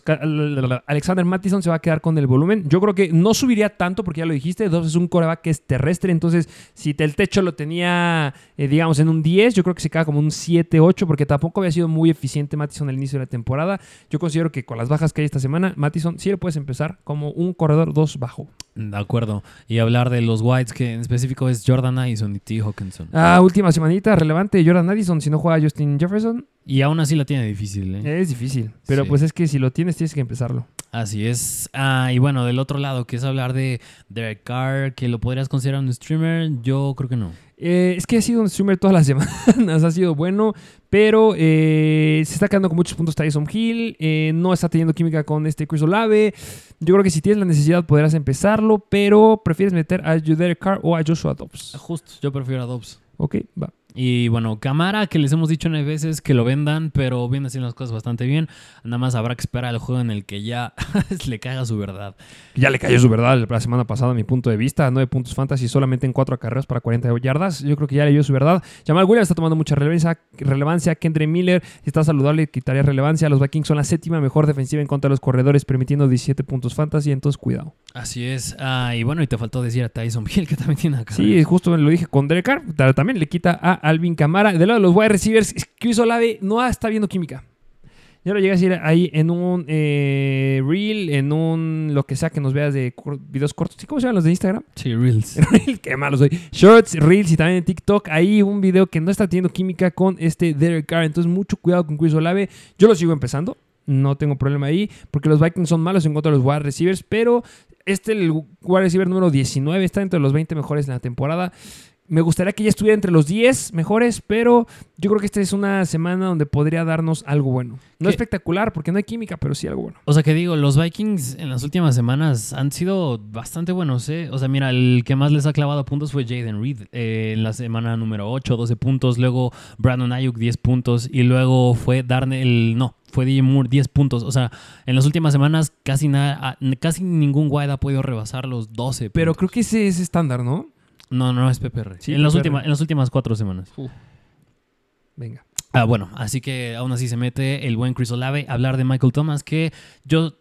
Alexander Mattison se va a quedar con el volumen. Yo creo que no subiría tanto porque ya lo dijiste. Dobbs es un coreback que es terrestre, entonces si el techo lo tenía, eh, digamos, en un 10, yo creo que se queda como un 7, 8 porque tampoco había sido muy eficiente Mattison al inicio de la temporada. Yo considero que con las bajas que hay esta semana, Mattison sí le puedes empezar como un corredor 2 bajo. De acuerdo. Y hablar de los Whites, que en específico es Jordan Addison y T. Hawkinson. Ah, última semanita relevante, Jordan Addison, si no juega Justin Jefferson, Y aún así la tiene difícil, ¿eh? es difícil. Pero Sí. pues es que si lo tienes, tienes que empezarlo. Así es. Ah, y bueno, del otro lado, que es hablar de Derek Carr, que lo podrías considerar un streamer, yo creo que no. Eh, es que ha sido un streamer todas las semanas, ha sido bueno, pero eh, se está quedando con muchos puntos Tyson Hill, eh, no está teniendo química con este Chris Olave. Yo creo que si tienes la necesidad podrás empezarlo, pero prefieres meter a Derek Carr o a Joshua Dobbs. Justo, yo prefiero a Dobbs. Ok, va. Y bueno, Camara, que les hemos dicho nueve veces que lo vendan, pero viene haciendo las cosas bastante bien. Nada más habrá que esperar al juego en el que ya le caiga su verdad. Ya le cayó su verdad la semana pasada, a mi punto de vista. 9 puntos fantasy solamente en 4 acarreos para 40 yardas. Yo creo que ya le dio su verdad. Jamal Williams está tomando mucha relevancia. relevancia. Kendre Miller si está saludable, quitaría relevancia. Los Vikings son la séptima mejor defensiva en contra de los corredores, permitiendo 17 puntos fantasy. Entonces, cuidado. Así es. Ah, y bueno, y te faltó decir a Tyson Hill, que también tiene acá. Sí, justo lo dije con Derek Carr. También le quita a Alvin Camara. Del lado de los wide receivers, Chris Olave no está viendo química. Yo lo llegué a decir ahí en un eh, reel, en un lo que sea que nos veas de videos cortos. ¿Sí? ¿Cómo se llaman los de Instagram? Sí, Reels. Reel, qué malo soy. Shorts, Reels y también en TikTok. Ahí un video que no está teniendo química con este Derek Carr. Entonces, mucho cuidado con Chris Olave. Yo lo sigo empezando. No tengo problema ahí. Porque los Vikings son malos en contra de los wide receivers. Pero este, el wide receiver número 19, está entre los 20 mejores en la temporada. Me gustaría que ya estuviera entre los 10 mejores, pero yo creo que esta es una semana donde podría darnos algo bueno. No ¿Qué? espectacular, porque no hay química, pero sí algo bueno. O sea que digo, los Vikings en las últimas semanas han sido bastante buenos, ¿eh? O sea, mira, el que más les ha clavado puntos fue Jaden Reed eh, en la semana número 8, 12 puntos. Luego Brandon Ayuk, 10 puntos. Y luego fue Darnell, no, fue DJ Moore, 10 puntos. O sea, en las últimas semanas casi, nada, casi ningún wide ha podido rebasar los 12. Pero puntos. creo que ese es estándar, ¿no? No, no, es PPR. Sí, en, las últimas, en las últimas cuatro semanas. Venga. Ah, bueno, así que aún así se mete el buen Chris Olave. Hablar de Michael Thomas, que yo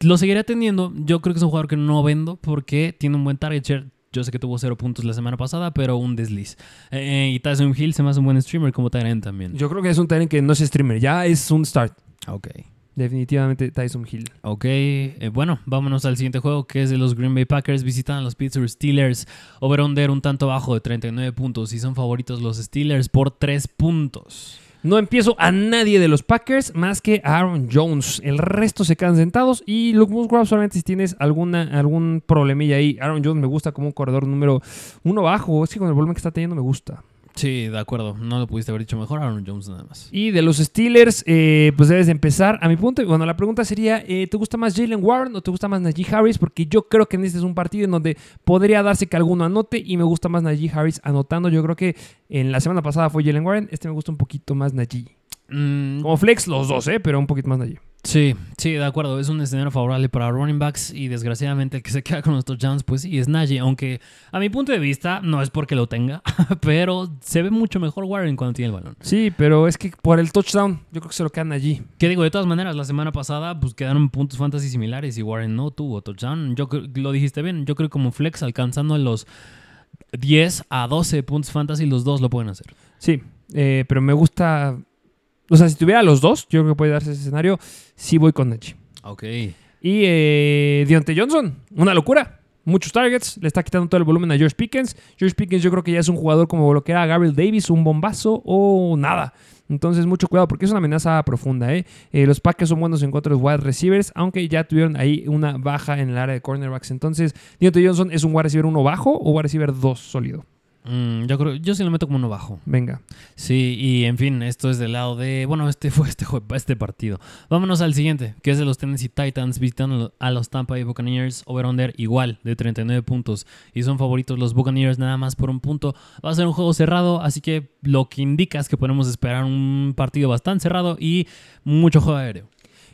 lo seguiré teniendo. Yo creo que es un jugador que no vendo porque tiene un buen target share. Yo sé que tuvo cero puntos la semana pasada, pero un desliz. Eh, y Tyson Hill se me hace un buen streamer como Tyrant también. Yo creo que es un talent que no es streamer, ya es un start. Ok. Definitivamente Tyson Hill. Ok, eh, bueno, vámonos al siguiente juego que es de los Green Bay Packers. Visitan a los Pittsburgh Steelers. Over-under un tanto bajo de 39 puntos y son favoritos los Steelers por 3 puntos. No empiezo a nadie de los Packers más que a Aaron Jones. El resto se quedan sentados. Y Luke Musgrave solamente si tienes alguna, algún problemilla ahí. Aaron Jones me gusta como un corredor número uno bajo. Es que con el volumen que está teniendo me gusta. Sí, de acuerdo. No lo pudiste haber dicho mejor, Aaron Jones nada más. Y de los Steelers, eh, pues debes de empezar. A mi punto, bueno, la pregunta sería, eh, ¿te gusta más Jalen Warren o te gusta más Najee Harris? Porque yo creo que en este es un partido en donde podría darse que alguno anote y me gusta más Najee Harris anotando. Yo creo que en la semana pasada fue Jalen Warren, este me gusta un poquito más Najee. Mm, Como flex los dos, ¿eh? Pero un poquito más Najee. Sí, sí, de acuerdo. Es un escenario favorable para running backs y desgraciadamente el que se queda con los touchdowns, pues sí, es Najee. Aunque a mi punto de vista, no es porque lo tenga, pero se ve mucho mejor Warren cuando tiene el balón. Sí, pero es que por el touchdown, yo creo que se lo quedan allí. Que digo, de todas maneras, la semana pasada pues quedaron puntos fantasy similares y Warren no tuvo touchdown. Yo lo dijiste bien, yo creo que como flex alcanzando los 10 a 12 puntos fantasy, los dos lo pueden hacer. Sí, eh, pero me gusta... O sea, si tuviera los dos, yo creo que puede darse ese escenario. Sí voy con Najee. Ok. Y eh, Deontay Johnson, una locura. muchos targets, le está quitando todo el volumen a George Pickens. George Pickens yo creo que ya es un jugador como lo que era Gabriel Davis, un bombazo o nada. Entonces, mucho cuidado porque es una amenaza profunda. ¿eh? Eh, los Packers son buenos en contra de los wide receivers, aunque ya tuvieron ahí una baja en el área de cornerbacks. Entonces, Deontay Johnson es un wide receiver 1 bajo o wide receiver 2 sólido. Mm, yo creo, yo sí lo meto como uno bajo. Venga. Sí, y en fin, esto es del lado de. Bueno, este fue este, este partido. Vámonos al siguiente, que es de los Tennessee Titans visitando a los Tampa Bay Buccaneers. Over-under igual, de 39 puntos. Y son favoritos los Buccaneers nada más por un punto. Va a ser un juego cerrado, así que lo que indica es que podemos esperar un partido bastante cerrado y mucho juego aéreo.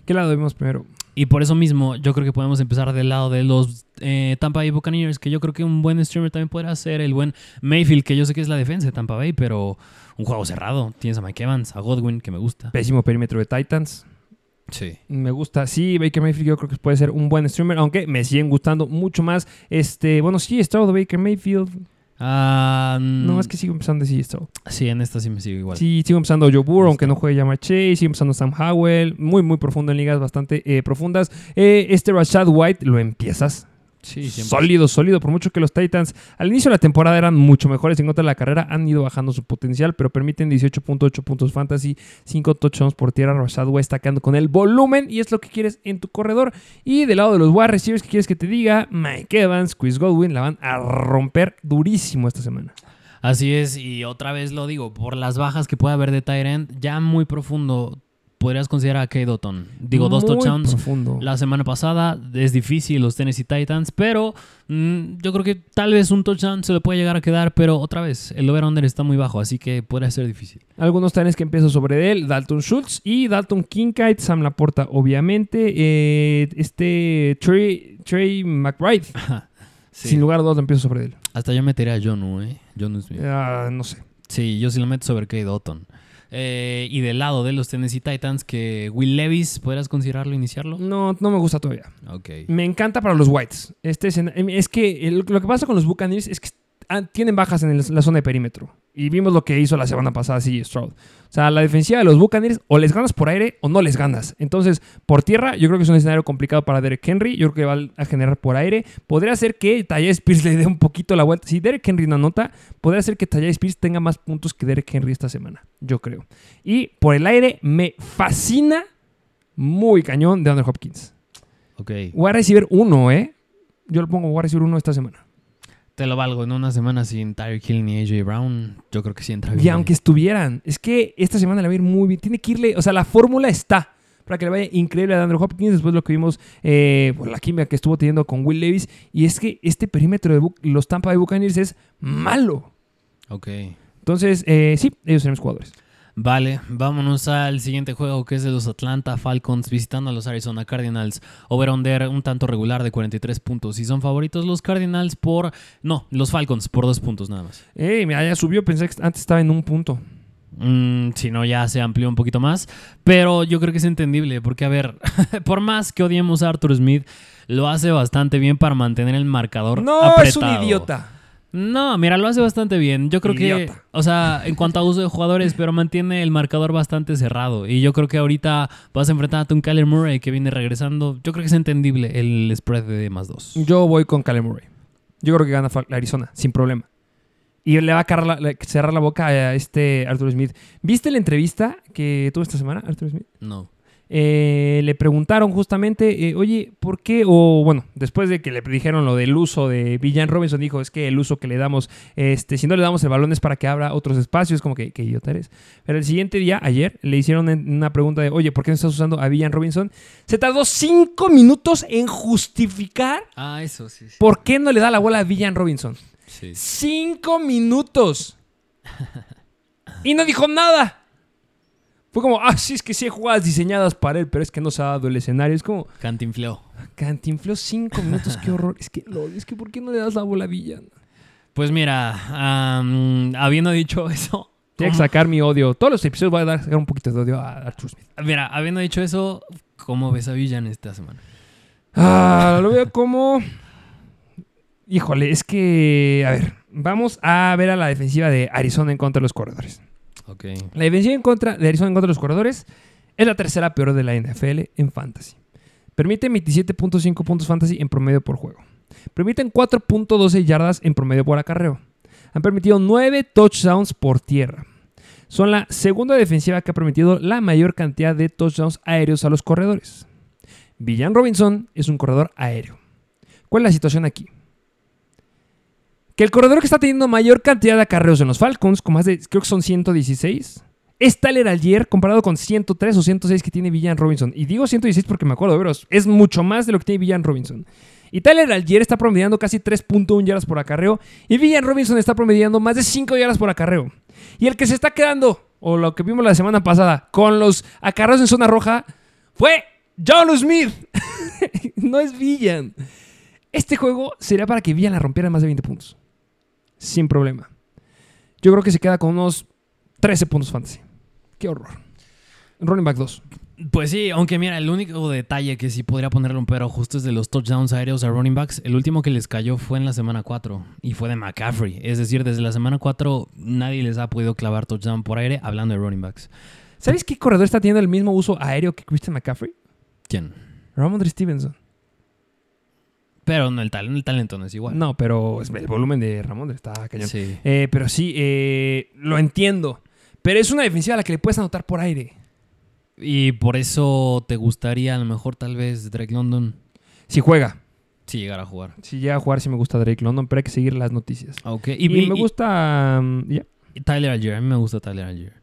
¿Qué lado vemos primero? Y por eso mismo, yo creo que podemos empezar del lado de los eh, Tampa Bay Buccaneers, que yo creo que un buen streamer también podrá ser el buen Mayfield, que yo sé que es la defensa de Tampa Bay, pero un juego cerrado. Tienes a Mike Evans, a Godwin, que me gusta. Pésimo perímetro de Titans. Sí. Me gusta. Sí, Baker Mayfield yo creo que puede ser un buen streamer, aunque me siguen gustando mucho más. Este, bueno, sí, Stroud de Baker Mayfield. Ah, No, es que sigo empezando de sí, Stroud. Sí, en esta sí me sigo igual. Sí, sigo empezando Joe Burrow, aunque no juegue Yama Chase. Sigo empezando Sam Howell. Muy, muy profundo en ligas bastante eh, profundas. Eh, este Rashad White lo empiezas. Sí. Sólido, sólido. Por mucho que los Titans al inicio de la temporada eran mucho mejores en contra de la carrera, han ido bajando su potencial, pero permiten 18.8 puntos fantasy, 5 touchdowns por tierra. Rashad está quedando con el volumen y es lo que quieres en tu corredor. Y del lado de los wide receivers, ¿qué quieres que te diga? Mike Evans, Chris Godwin la van a romper durísimo esta semana. Así es, y otra vez lo digo, por las bajas que puede haber de Tyrant, ya muy profundo, podrías considerar a Kate Dotton. Digo, dos touchdowns. profundo. La semana pasada es difícil los Tennessee Titans, pero mm, yo creo que tal vez un touchdown se le puede llegar a quedar, pero otra vez, el over-under está muy bajo, así que podría ser difícil. Algunos tanes que empiezo sobre él, Dalton Schultz y Dalton Kincaid, Sam Laporta, obviamente. eh, este Trey, Trey McBride, Sí. sin lugar a dudas, empiezo sobre él. Hasta yo metería a Jonu, ¿eh? Jonu Smith. Ah, no sé. Sí, yo sí lo meto sobre Kate Dotton. Eh, y del lado de los Tennessee Titans, que Will Levis, ¿podrías considerarlo iniciarlo? No, no me gusta todavía. Ok. Me encanta para los Whites. Este escena- es que el- lo que pasa con los Buccaneers es que tienen bajas en el- la zona de perímetro. Y vimos lo que hizo la semana pasada CJ Stroud. O sea, la defensiva de los Buccaneers o les ganas por aire o no les ganas. Entonces, por tierra, yo creo que es un escenario complicado para Derek Henry. Yo creo que va a generar por aire. Podría ser que Tajay Spears le dé un poquito la vuelta. Si Derek Henry no anota, podría ser que Tajay Spears tenga más puntos que Derek Henry esta semana. Yo creo. Y por el aire, me fascina muy cañón de Andrew Hopkins. Ok. Voy a recibir uno, ¿eh? Yo lo pongo, voy a recibir uno esta semana. Te lo valgo. En una semana sin Tyreek Hill ni AJ Brown, yo creo que sí entra bien. Y aunque estuvieran, es que esta semana le va a ir muy bien. Tiene que irle, o sea, la fórmula está para que le vaya increíble a Andrew Hopkins. Después lo que vimos, eh, por la química que estuvo teniendo con Will Levis. Y es que este perímetro de los Tampa Bay Buccaneers es malo. Ok. Entonces, eh, sí, ellos son mis jugadores. Vale, vámonos al siguiente juego que es de los Atlanta Falcons visitando a los Arizona Cardinals. Over-under un tanto regular de 43 puntos. Y son favoritos los Cardinals por... No, los Falcons por dos puntos nada más. Eh, mira, ya subió, pensé que antes estaba en un punto. Mm, si no, ya se amplió un poquito más. Pero yo creo que es entendible porque, a ver, por más que odiemos a Arthur Smith, lo hace bastante bien para mantener el marcador No, es un apretado. idiota. No, mira, lo hace bastante bien. Yo creo que, o sea, en cuanto a uso de jugadores, pero mantiene el marcador bastante cerrado. Y yo creo que ahorita vas a enfrentarte a un Kyler Murray que viene regresando. Yo creo que es entendible el spread de más dos. Yo voy con Caleb Murray. Yo creo que gana Arizona, sin problema. Y le va a la- cerrar la boca a este Arthur Smith. ¿Viste la entrevista que tuvo esta semana, Arthur Smith? No. Eh, le preguntaron justamente, eh, oye, ¿por qué? O bueno, después de que le dijeron lo del uso de Villan Robinson, dijo, es que el uso que le damos, este, si no le damos el balón es para que abra otros espacios, como que, que idiota eres. Pero el siguiente día, ayer, le hicieron una pregunta de, oye, ¿por qué no estás usando a Villan Robinson? Se tardó cinco minutos en justificar Ah, eso sí. sí. por qué no le da la bola a Villan Robinson. Sí. Cinco minutos. Y no dijo nada. Fue como, ah, sí, es que sí hay jugadas diseñadas para él, pero es que no se ha dado el escenario. Es como, Cantinfló. cantinfló cinco minutos, qué horror. Es que, lol, es que ¿por qué no le das la bola a Villan? Pues mira, habiendo dicho eso. Tengo que ¿cómo- sacar mi odio. Todos los episodios voy a dar, sacar un poquito de odio a Arthur Smith. Mira, habiendo dicho eso, ¿cómo ves a Villan esta semana? Ah, lo veo como... Híjole, es que... A ver, vamos a ver a la defensiva de Arizona en contra de los corredores. La defensiva en contra de Arizona en contra de los corredores es la tercera peor de la NFL en fantasy. Permite 27.5 puntos fantasy en promedio por juego. Permiten 4.12 yardas en promedio por acarreo. Han permitido 9 touchdowns por tierra. Son la segunda defensiva que ha permitido la mayor cantidad de touchdowns aéreos a los corredores. Villan Robinson es un corredor aéreo. ¿Cuál es la situación aquí? Que el corredor que está teniendo mayor cantidad de acarreos en los Falcons, con más de, creo que son 116, es Tyler Algier comparado con 103 o 106 que tiene Villan Robinson. Y digo 116 porque me acuerdo, pero es mucho más de lo que tiene Villan Robinson. Y Tyler Algier está promediando casi 3.1 yardas por acarreo. Y Villan Robinson está promediando más de 5 yardas por acarreo. Y el que se está quedando, o lo que vimos la semana pasada, con los acarreos en zona roja, fue John Smith. no es Villan. Este juego sería para que Villan la rompiera más de 20 puntos. Sin problema. Yo creo que se queda con unos 13 puntos fantasy. Qué horror. Running back 2. Pues sí, aunque mira, el único detalle que sí podría ponerle un pero justo es de los touchdowns aéreos a running backs. El último que les cayó fue en la semana 4 y fue de McCaffrey. Es decir, desde la semana 4 nadie les ha podido clavar touchdown por aire hablando de running backs. ¿Sabes qué corredor está teniendo el mismo uso aéreo que Christian McCaffrey? ¿Quién? Ramondre Stevenson. Pero no, el, tal- el talento no es igual. No, pero el volumen de Ramondre está cañón. Sí. Eh, pero sí, eh, lo entiendo. Pero es una defensiva a la que le puedes anotar por aire. Y por eso te gustaría a lo mejor tal vez Drake London Si juega. si llegara a jugar. Si llega a jugar, sí me gusta Drake London, pero hay que seguir las noticias. Ok. Y, me gusta... y Tyler Algier. A mí me gusta Tyler Algier.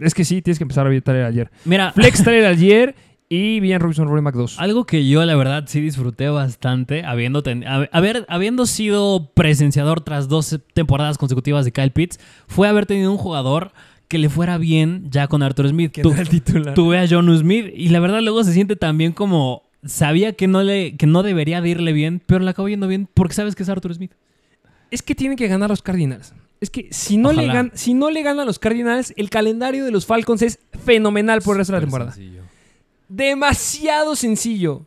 Es que sí, tienes que empezar a ver Tyler ayer. Mira, Flex Tyler ayer y Villan Robinson Rory Mac 2. Algo que yo la verdad sí disfruté bastante, habiendo, ten- a- habiendo sido presenciador tras dos temporadas consecutivas de Kyle Pitts, fue haber tenido un jugador que le fuera bien ya con Arthur Smith. Que el titular. tuve a John Smith y la verdad luego se siente también como sabía que no le que no debería de irle bien, pero le acabó yendo bien porque sabes que es Arthur Smith. Es que tienen que ganar los Cardinals. Es que si no, le, gan- si no le ganan los Cardinals, el calendario de los Falcons es fenomenal por el resto de la temporada. sencillo. Demasiado sencillo.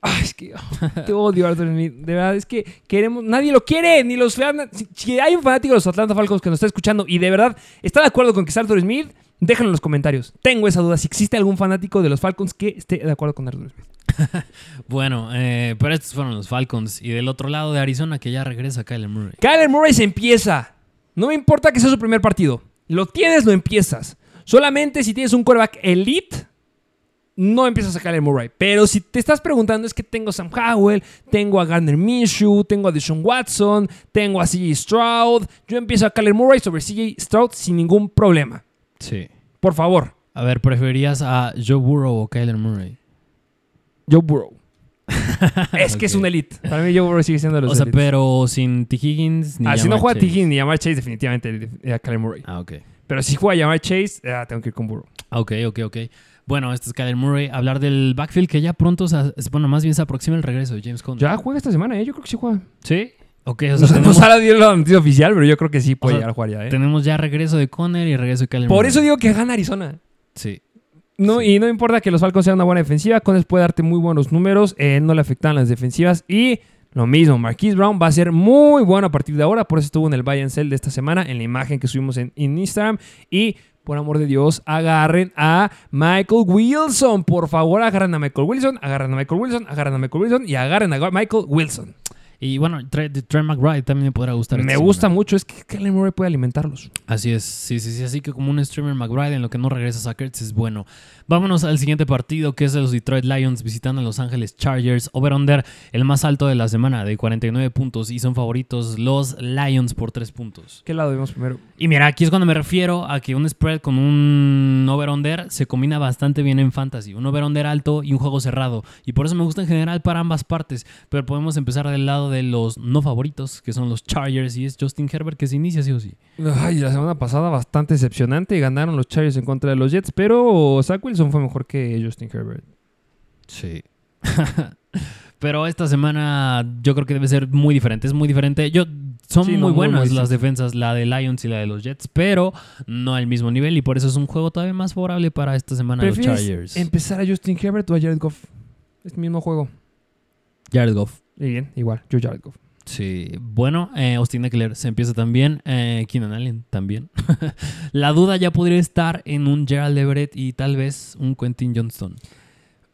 Ay, es que oh, te odio, Arthur Smith. De verdad, es que queremos. Nadie lo quiere, ni los Si, si hay un fanático de los Atlanta Falcons que nos está escuchando y de verdad está de acuerdo con que es Arthur Smith, déjenlo en los comentarios. Tengo esa duda. Si existe algún fanático de los Falcons que esté de acuerdo con Arthur Smith. Bueno, eh, pero estos fueron los Falcons y del otro lado de Arizona que ya regresa Kyler Murray. Kyler Murray se empieza. No me importa que sea su primer partido. Lo tienes, lo empiezas. Solamente si tienes un quarterback elite, no empiezas a Kyler Murray. Pero si te estás preguntando, es que tengo a Sam Howell, tengo a Gardner Minshew, tengo a Deshaun Watson, tengo a CJ Stroud. Yo empiezo a Kyler Murray sobre CJ Stroud sin ningún problema. Sí. Por favor, A ver, ¿preferirías a Joe Burrow o Kyler Murray? Joe Burrow. es que es un elite. Para mí Joe Burrow sigue siendo los O sea, elites. pero sin T. Higgins ni Ah, si no juega. T. ni Jamar Chase, definitivamente eh, a Kyler Murray. Ah, ok. Pero si juega Jamar Chase, ah, tengo que ir con Burrow. Ah, Ok, ok, ok. Bueno, este es Kyler Murray. Hablar del backfield que ya pronto, se, bueno, más bien se aproxima el regreso de James Conner. Ya juega esta semana, ¿eh? Yo creo que sí juega. ¿Sí? Ok, o No, sea, no tenemos, sale la noticia oficial, pero yo creo que sí puede O sea, llegar a jugar ya, ¿eh? tenemos ya regreso de Conner y regreso de Kyler Por Murray. eso digo que gana Arizona. Sí. No, Sí. Y no importa que los Falcons sean una buena defensiva, Conner puede darte muy buenos números, eh, no le afectan las defensivas y lo mismo, Marquise Brown va a ser muy bueno a partir de ahora, por eso estuvo en el buy and sell de esta semana, en la imagen que subimos en, en Instagram y por amor de Dios, agarren a Michael Wilson. Por favor, agarren a Michael Wilson, agarren a Michael Wilson, agarren a Michael Wilson y agarren a Michael Wilson. Y bueno, Trey, Trey McBride también me podrá gustar. Me esta gusta semana. mucho, es que Kellen Murray puede alimentarlos. Así es, sí, sí, sí. Así que como un streamer McBride en lo que no regresa Sackers es bueno. Vámonos al siguiente partido que es de los Detroit Lions visitando a Los Ángeles Chargers. Over-under, el más alto de la semana de 49 puntos y son favoritos los Lions por 3 puntos. ¿Qué lado vemos primero? Y mira, aquí es cuando me refiero a que un spread con un over-under se combina bastante bien en fantasy. Un over-under alto y un juego cerrado. Y por eso me gusta en general para ambas partes. Pero podemos empezar del lado de los no favoritos, que son los Chargers, y es Justin Herbert que se inicia sí o sí. Ay, la semana pasada bastante decepcionante. Ganaron los Chargers en contra de los Jets, pero Zach Wilson fue mejor que Justin Herbert. Sí. Pero esta semana yo creo que debe ser muy diferente. Es muy diferente. Yo, son Sí, muy buenas muy las defensas, la de Lions y la de los Jets, pero no al mismo nivel. Y por eso es un juego todavía más favorable para esta semana de los ¿Prefieres Chargers. empezar a Justin Herbert o a Jared Goff? Es el mismo juego. Jared Goff. Y bien, igual, yo Jared Goff. Sí, bueno, eh, Austin Eckler se empieza también, eh, Keenan Allen también. la duda ya podría estar en un Gerald Everett y tal vez un Quentin Johnston.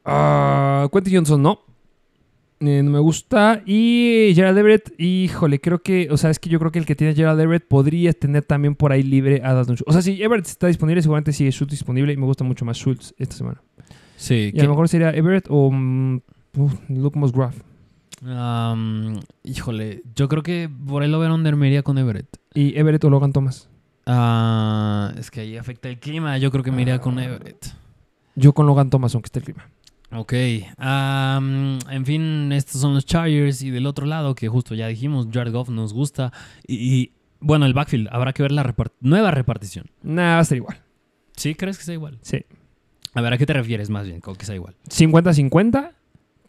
Ah, Quentin Johnson no. Eh, no me gusta. Y Gerald Everett, híjole, creo que, o sea, es que yo creo que el que tiene Gerald Everett podría tener también por ahí libre a Dalton Schultz. O sea, si Everett está disponible, seguramente sigue Schultz disponible y me gusta mucho más Schultz esta semana. Sí. Y a lo mejor sería Everett o uf, Luke Musgrave. Híjole, yo creo que por el over-under me iría con Everett. Y Everett o Logan Thomas. Ah, es que ahí afecta el clima. Yo creo que me iría con Everett. Yo con Logan Thomas, aunque esté el clima. Ok. en fin, estos son los Chargers. Y del otro lado, que justo ya dijimos, Jared Goff nos gusta. Y, y, bueno, el backfield, habrá que ver la repart- nueva repartición. Nah, va a ser igual. ¿Sí? ¿Crees que sea igual? Sí. A ver, ¿a qué te refieres más bien con que sea igual? 50-50,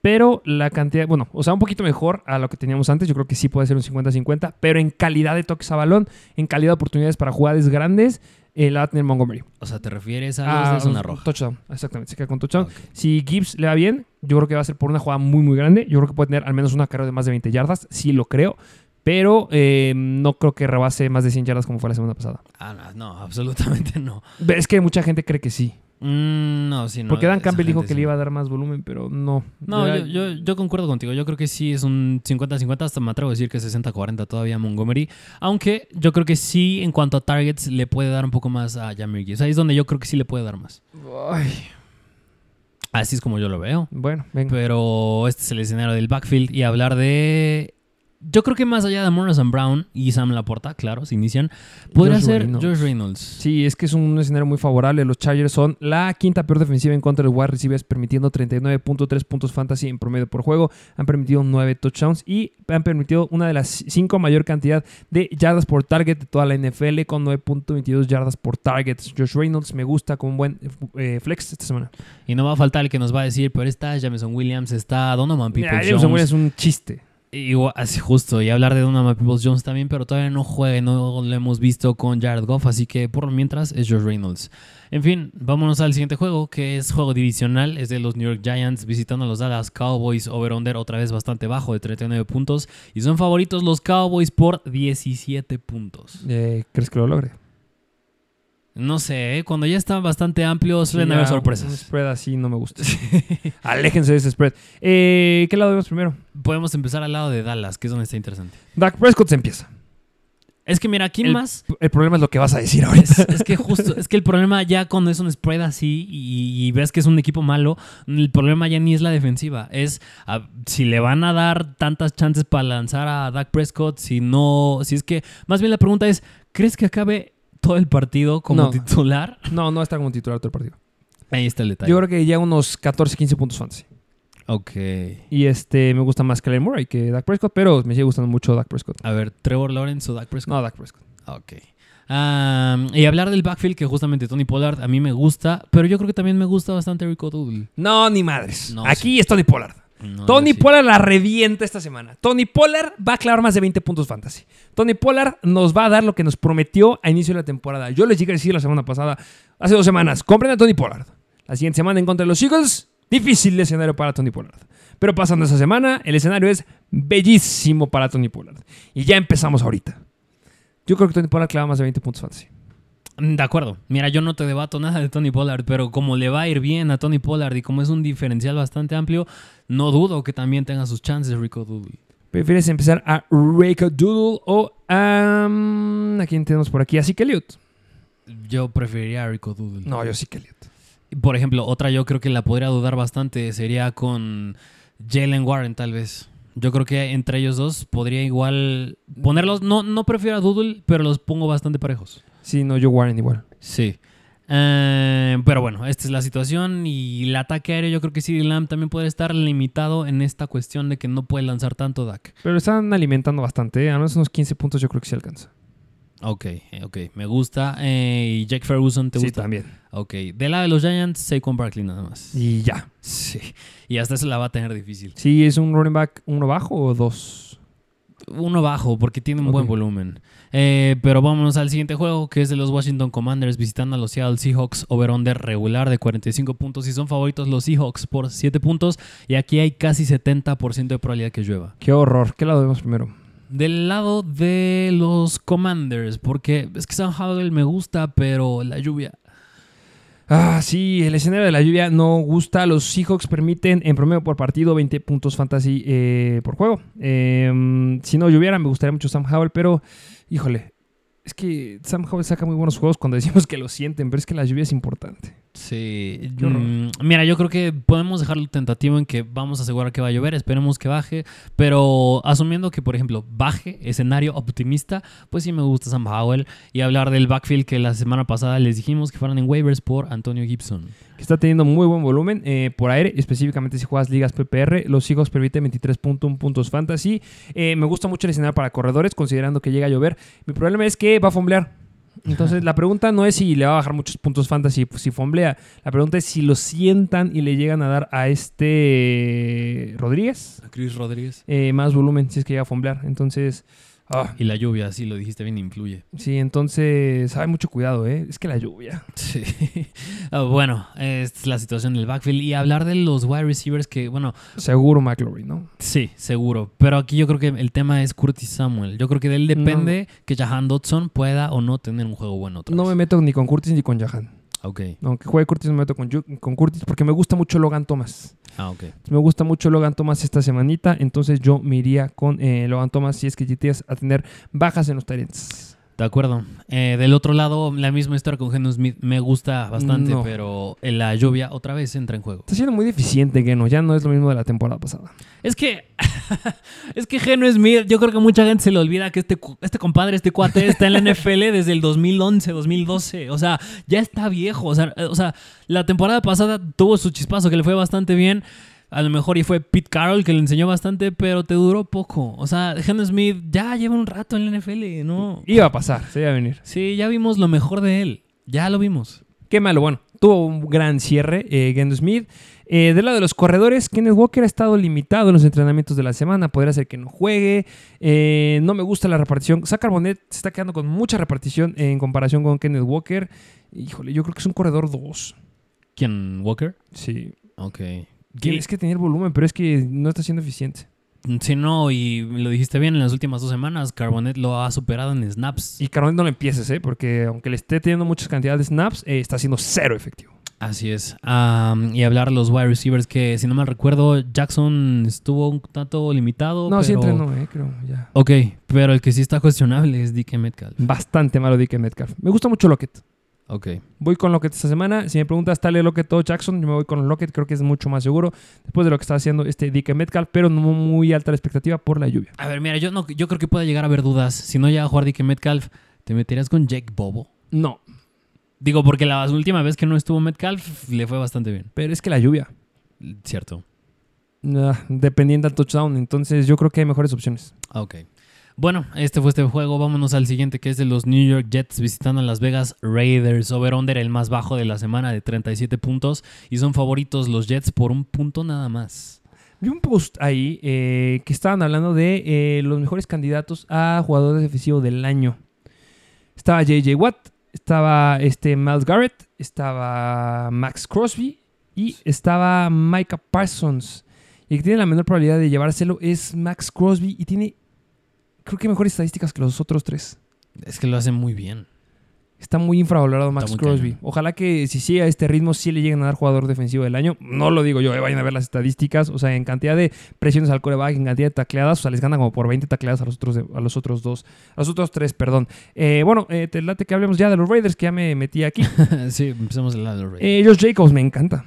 pero la cantidad, bueno, o sea, un poquito mejor a lo que teníamos antes. Yo creo que sí puede ser un 50-50, pero en calidad de toques a balón, en calidad de oportunidades para jugadas grandes, la va a tener Montgomery. O sea, ¿te refieres a Ah, los de zona roja? Touchdown, exactamente, se queda con touchdown. Si Gibbs le va bien, yo creo que va a ser por una jugada muy, muy grande. Yo creo que puede tener al menos una carrera de más de 20 yardas, sí lo creo. Pero eh, no creo que rebase más de 100 yardas como fue la semana pasada. Ah, no, no, absolutamente no. Es que mucha gente cree que sí. Mm, no, sí, no. Porque Dan Campbell dijo que sí. le iba a dar más volumen, pero no. No, yo, yo, yo concuerdo contigo. Yo creo que sí es un 50-50. Hasta me atrevo a decir que 60-40 todavía a Montgomery. Aunque yo creo que sí, en cuanto a targets, le puede dar un poco más a Jamir Gibbs. Ahí es donde yo creo que sí le puede dar más. Ay, Así es como yo lo veo. bueno, venga. Pero este es el escenario del backfield. Y hablar de. Yo creo que más allá de Morrison Brown y Sam Laporta, claro, se inician, podría Josh ser Reynolds. Josh Reynolds. Sí, es que es un escenario muy favorable. Los Chargers son la quinta peor defensiva en contra de los wide receivers, permitiendo 39.3 puntos fantasy en promedio por juego. Han permitido 9 touchdowns y han permitido una de las cinco mayor cantidad de yardas por target de toda la NFL con 9.22 yardas por target. Josh Reynolds me gusta como un buen eh, flex esta semana. Y no va a faltar el que nos va a decir, pero está Jameson Williams, está Donovan Mira, Peoples Jameson. Williams es un chiste. Igual, así justo, y hablar de Donovan Peoples Jones también, pero todavía no juega, no lo hemos visto con Jared Goff, así que por mientras es Josh Reynolds. En fin, vámonos al siguiente juego, que es juego divisional, es de los New York Giants visitando a los Dallas Cowboys, over-under otra vez bastante bajo de 39 puntos, y son favoritos los Cowboys por 17 puntos. Eh, ¿Crees que lo logre? No sé, ¿eh? cuando ya está bastante amplio suelen Sí, haber Un sorpresas. spread así no me gusta. Aléjense de ese spread. Eh, ¿Qué lado vemos primero? Podemos empezar al lado de Dallas, que es donde está interesante. Dak Prescott se empieza. Es que mira, ¿quién El- más? El problema es lo que vas a decir ahorita. Es, es que justo, es que el problema ya cuando es un spread así y, y ves que es un equipo malo, el problema ya ni es la defensiva. Es ah, si le van a dar tantas chances para lanzar a Dak Prescott, si no, si es que, más bien la pregunta es, ¿crees que acabe todo el partido como No. titular? No, no está como titular todo el partido. Ahí está el detalle. Yo creo que ya unos 14, 15 puntos fantasy. Ok. Y este me gusta más Kyler Murray que Dak Prescott, pero me sigue gustando mucho Dak Prescott. A ver, Trevor Lawrence o Dak Prescott. No, Dak Prescott. Ok. Y hablar del backfield, que justamente Tony Pollard a mí me gusta, pero yo creo que también me gusta bastante Rico Doodle. No, ni madres. No, Aquí es Tony Pollard. No, Tony sí. Pollard la revienta esta semana. Tony Pollard va a clavar más de 20 puntos fantasy. Tony Pollard nos va a dar lo que nos prometió a inicio de la temporada. Yo les llegué a decir la semana pasada, hace dos semanas, compren a Tony Pollard. La siguiente semana en contra de los Eagles, difícil escenario para Tony Pollard. Pero pasando esa semana, el escenario es bellísimo para Tony Pollard. Y ya empezamos ahorita. Yo creo que Tony Pollard clava más de 20 puntos fantasy. Mm, De acuerdo. Mira, yo no te debato nada de Tony Pollard, pero como le va a ir bien a Tony Pollard y como es un diferencial bastante amplio, no dudo que también tenga sus chances Rico Doodle. ¿Prefieres empezar a Rico Doodle o a... ¿A quién tenemos por aquí? ¿A Zeke Elliott? Yo preferiría a Rico Doodle. No, yo Elliott. Por ejemplo, otra yo creo que la podría dudar bastante sería con Jalen Warren, tal vez. Yo creo que entre ellos dos podría igual ponerlos. No, no prefiero a Doodle, pero los pongo bastante parejos. Sí, no, yo Warren igual. Sí. Eh, pero bueno, esta es la situación y el ataque aéreo yo creo que CD Lamb también puede estar limitado en esta cuestión de que no puede lanzar tanto Dak. Pero están alimentando bastante, ¿eh? A menos unos 15 puntos yo creo que sí alcanza. Ok, ok, me gusta. Eh, ¿Y Jack Ferguson te sí, gusta? también. Ok, del lado de los Giants, Saquon Barkley nada más. Y ya. Sí, y hasta eso la va a tener difícil. Sí, ¿es un running back uno bajo o dos? Uno bajo, porque tiene un buen volumen. Eh, pero vámonos al siguiente juego, que es de los Washington Commanders visitando a los Seattle Seahawks. Over-under regular de 45 puntos. Y son favoritos los Seahawks por 7 puntos. Y aquí hay casi 70% de probabilidad que llueva. Qué horror. ¿Qué lado vemos primero? Del lado de los Commanders, porque es que Sam Howell me gusta, pero la lluvia. Ah, sí, el escenario de la lluvia no gusta. Los Seahawks permiten en promedio por partido 20 puntos fantasy eh, por juego. Eh, si no lloviera, me gustaría mucho Sam Howell, pero híjole, es que Sam Howell saca muy buenos juegos cuando decimos que lo sienten, pero es que la lluvia es importante. Sí. Mm, mira, yo creo que podemos dejarlo tentativo en que vamos a asegurar que va a llover, esperemos que baje, pero asumiendo que, por ejemplo, baje, escenario optimista, pues sí me gusta Sam Howell y hablar del backfield que la semana pasada les dijimos que fueran en waivers por Antonio Gibson. Que está teniendo muy buen volumen eh, por aire, específicamente si juegas ligas PPR. Los Seahawks permiten 23.1 puntos fantasy. Eh, me gusta mucho el escenario para corredores, considerando que llega a llover. Mi problema es que va a fomblear. Entonces, la pregunta no es si le va a bajar muchos puntos fantasy si fomblea. La pregunta es si lo sientan y le llegan a dar a este Rodríguez Chris Rodríguez. eh, más volumen si es que llega a fomblear. Entonces, ah, Y la lluvia, sí, lo dijiste bien, influye. sí, entonces, hay mucho cuidado, ¿eh? Es que la lluvia. Sí. Ah, bueno, esta es la situación del backfield. Y hablar de los wide receivers que, bueno, Seguro McLaurin, ¿no? sí, seguro. Pero aquí yo creo que el tema es Curtis Samuel. Yo creo que de él depende que Jahan Dodson pueda o no tener un juego bueno. otra No me meto ni con Curtis ni con Jahan. Ok. Aunque juegue Curtis, no me meto con Curtis porque me gusta mucho Logan Thomas. Ah, ok. Me gusta mucho Logan Thomas esta semanita, entonces yo me iría con eh, Logan Thomas si es que llegas a tener bajas en los Tyrants. De acuerdo. Eh, del otro lado, la misma historia con Geno Smith me gusta bastante, No. pero en la lluvia otra vez entra en juego. Está siendo muy deficiente, Geno. Ya no es lo mismo de la temporada pasada. Es que, es que Geno Smith, yo creo que mucha gente se le olvida que este, este compadre, este cuate, está en la NFL desde el 2011, 2012. O sea, ya está viejo. O sea, eh, o sea, la temporada pasada tuvo su chispazo que le fue bastante bien. A lo mejor y fue Pete Carroll que le enseñó bastante, pero te duró poco. O sea, Geno Smith ya lleva un rato en la NFL, ¿no? Iba a pasar, se iba a venir. Sí, ya vimos lo mejor de él. Ya lo vimos. Qué malo. Bueno, tuvo un gran cierre, eh, Smith. Eh, del lado de los corredores, Kenneth Walker ha estado limitado en los entrenamientos de la semana. Podría ser que no juegue. Eh, no me gusta la repartición. Zach Carbonet se está quedando con mucha repartición en comparación con Kenneth Walker. Híjole, yo creo que es un corredor 2. ¿Quién? ¿Walker? Sí. Ok. Tienes que tener volumen, pero es que no está siendo eficiente. Sí, no, y lo dijiste bien, en las últimas dos semanas Carbonet lo ha superado en snaps. Y Carbonet no lo empieces, ¿eh? Porque aunque le esté teniendo muchas cantidades de snaps, eh, está siendo cero efectivo. Así es. Y hablar de los wide receivers que, si no mal recuerdo, Jackson estuvo un tanto limitado. No, pero... sí entrenó, ¿eh? Creo, ya. Ok, pero el que sí está cuestionable es DK Metcalf. Bastante malo DK Metcalf. Me gusta mucho Lockett. Ok. Voy con Lockett esta semana. Si me preguntas, ¿tal Lockett o Jackson? Yo me voy con Lockett. Creo que es mucho más seguro después de lo que está haciendo este DK Metcalf, pero no muy alta la expectativa por la lluvia. A ver, mira, yo, no, yo creo que puede llegar a haber dudas. Si no llega a jugar DK Metcalf, ¿te meterías con Jake Bobo? No, Digo, porque la última vez que no estuvo Metcalf le fue bastante bien. pero es que la lluvia. Cierto. ah, dependiendo del touchdown. Entonces yo creo que hay mejores opciones. Ah, Ok. Bueno, este fue este juego. Vámonos al siguiente, que es de los New York Jets visitando a Las Vegas Raiders. Over-under, el más bajo de la semana, de 37 puntos. Y son favoritos los Jets por un punto nada más. Vi un post ahí eh, que estaban hablando de eh, los mejores candidatos a jugador defensivo del año. Estaba JJ Watt, estaba este Miles Garrett, estaba Max Crosby y estaba Micah Parsons. Y el que tiene la menor probabilidad de llevárselo es Max Crosby y tiene, creo que mejores estadísticas que los otros tres. Es que lo hacen muy bien. Está muy infravalorado Max muy Crosby. cañón. Ojalá que si sigue a este ritmo, sí le lleguen a dar jugador defensivo del año. No lo digo yo, eh, vayan a ver las estadísticas. O sea, en cantidad de presiones al coreback, en cantidad de tacleadas, o sea, les gana como por 20 tacleadas a los otros, a los otros dos. A los otros tres, perdón. Eh, bueno, eh, te late que hablemos ya de los Raiders, que ya me metí aquí. sí, empecemos el lado de los Raiders. eh, Josh Jacobs, me encanta.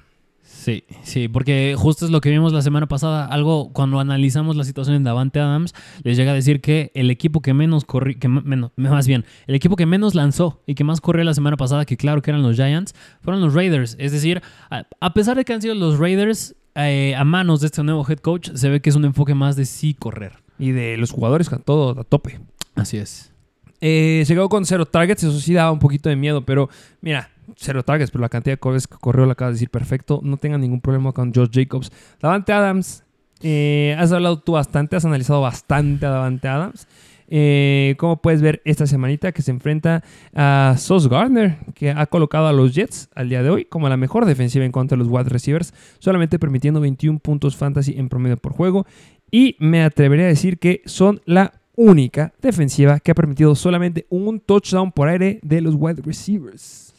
Sí, sí, porque justo es lo que vimos la semana pasada. Algo cuando analizamos la situación en Davante Adams, les llega a decir que el equipo que menos corrió, que menos, más bien, el equipo que menos lanzó y que más corrió la semana pasada, que claro que eran los Giants, fueron los Raiders. Es decir, a, pesar de que han sido los Raiders eh, a manos de este nuevo head coach, se ve que es un enfoque más de sí correr. Y de los jugadores, todo a tope. Así es. Eh, se quedó con cero targets, eso sí daba un poquito de miedo, pero mira, cero targets, pero la cantidad de corres que corrió, lo acabas de decir perfecto. No tengan ningún problema con Josh Jacobs. Davante Adams, eh, has hablado tú bastante, has analizado bastante a Davante Adams. Eh, como puedes ver esta semanita que se enfrenta a Sauce Gardner, que ha colocado a los Jets al día de hoy como la mejor defensiva en cuanto a los wide receivers, solamente permitiendo 21 puntos fantasy en promedio por juego. Y me atrevería a decir que son la única defensiva que ha permitido solamente un touchdown por aire de los wide receivers.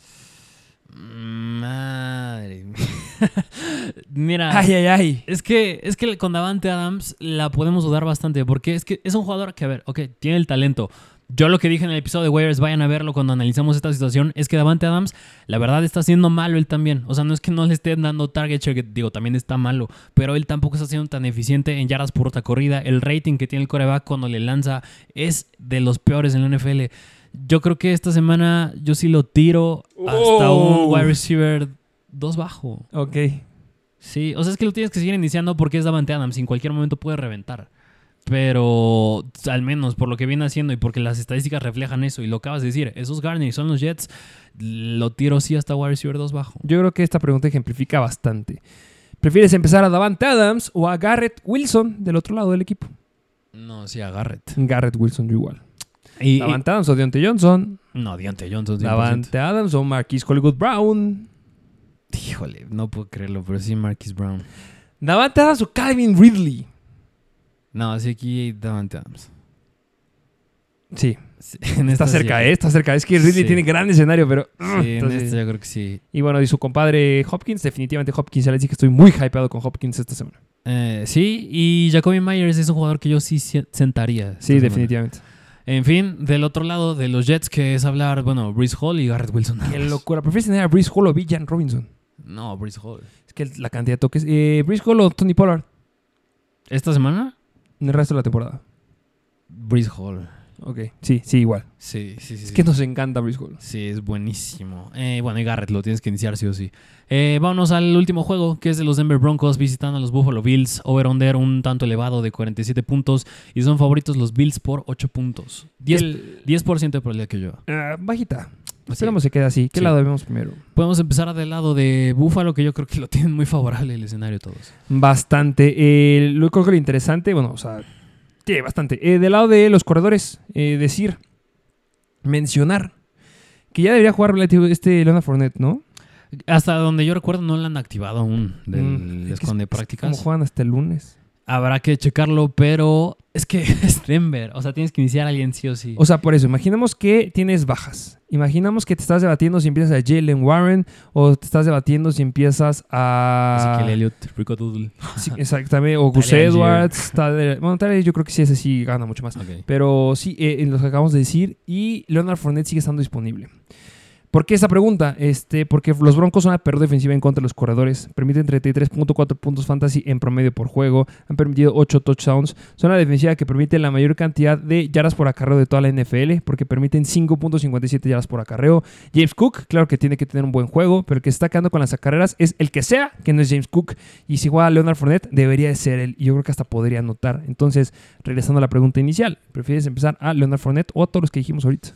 Madre mía. Mira. Ay, ay, ay. Es que, es que con Davante Adams la podemos dudar bastante porque es que es un jugador que, a ver, ok, tiene el talento. Yo lo que dije en el episodio de Waivers, vayan a verlo cuando analizamos esta situación, es que Davante Adams, la verdad, está siendo malo él también. O sea, no es que no le estén dando target share, que digo, también está malo, pero él tampoco está siendo tan eficiente en yardas por otra corrida. El rating que tiene el coreback cuando le lanza es de los peores en la NFL. Yo creo que esta semana yo sí lo tiro hasta Oh. un wide receiver 2 bajo. Ok. Sí, o sea, es que lo tienes que seguir iniciando porque es Davante Adams. En cualquier momento puede reventar. Pero al menos por lo que viene haciendo y porque las estadísticas reflejan eso, y lo acabas de decir, esos Garner son los Jets, lo tiro sí hasta wide receiver 2 bajo. Yo creo que esta pregunta ejemplifica bastante. ¿Prefieres empezar a Davante Adams o a Garrett Wilson del otro lado del equipo? No, sí, a Garrett. Garrett Wilson, yo igual. Y, Davante Adams o Deontay Johnson. no, Deontay Johnson. 100%. Davante Adams o Marquis Hollywood Brown. Híjole, no puedo creerlo, pero sí Marquis Brown. Davante Adams o Calvin Ridley. No, sí aquí Davante Adams. Sí, Sí, en está cerca, sí. ¿eh? Está cerca. Es que Ridley Sí. tiene gran escenario, pero... Sí, en Entonces- esta yo creo que sí. Y bueno, y su compadre Hopkins, definitivamente Hopkins. Ya les dije que estoy muy hypeado con Hopkins esta semana. Eh, sí, y Jacoby Myers es un jugador que yo sí se- sentaría. Sí, semana. En fin, del otro lado de los Jets, que es hablar, bueno, Breeze Hall y Garrett Wilson. Qué locura. ¿Prefieres tener a Breeze Hall o Villan Robinson? No, Breeze Hall. Es que la cantidad de toques. Eh, Breeze Hall o Tony Pollard ¿Esta semana? en el resto de la temporada. Breeze Hall. Ok, sí, sí, igual. Sí, sí, sí. Es que nos encanta Breeze. Sí, es buenísimo. Eh, bueno, y Garrett lo tienes que iniciar sí o sí. Eh, vámonos al último juego, que es de los Denver Broncos visitando a los Buffalo Bills. Over-under un tanto elevado de 47 puntos. Y son favoritos los Bills por 8 puntos. 10%, El- 10% de probabilidad que yo. ah, bajita. Sí. Esperamos se quede así. ¿Qué Sí. lado vemos primero? Podemos empezar del lado de Buffalo, que yo creo que lo tienen muy favorable el escenario todos. Bastante. Eh, lo creo que lo interesante, bueno, o sea, sí, bastante. Eh, del lado de los corredores, eh, decir, mencionar que ya debería jugar este Leonard Fournette, ¿no? Hasta donde yo recuerdo no lo han activado aún del Mm, es que squad de es- Como prácticas. juegan hasta el lunes. Habrá que checarlo, pero es que es Denver. O sea, tienes que iniciar a alguien sí o sí. O sea, por eso, imaginamos que tienes bajas. Imaginamos que te estás debatiendo si empiezas a Jalen Warren o te estás debatiendo si empiezas a... Ezequiel Elliott, Rico Doodle. Sí, exactamente. O Gus Edwards. Tyler- bueno, Tyler, yo creo que sí, ese sí gana mucho más. Pero sí, eh, los que acabamos de decir. Y Leonard Fournette sigue estando disponible. ¿Por qué esta pregunta? Este, porque los Broncos son la peor defensiva en contra de los corredores. Permiten 33.4 puntos fantasy en promedio por juego. Han permitido 8 touchdowns. Son la defensiva que permite la mayor cantidad de yardas por acarreo de toda la NFL. Porque permiten 5.57 yardas por acarreo. James Cook, claro que tiene que tener un buen juego. Pero el que está quedando con las carreras es el que sea, que no es James Cook. Y si juega Leonard Fournette, debería de ser él. Y yo creo que hasta podría anotar. Entonces, regresando a la pregunta inicial, ¿prefieres empezar a Leonard Fournette o a todos los que dijimos ahorita?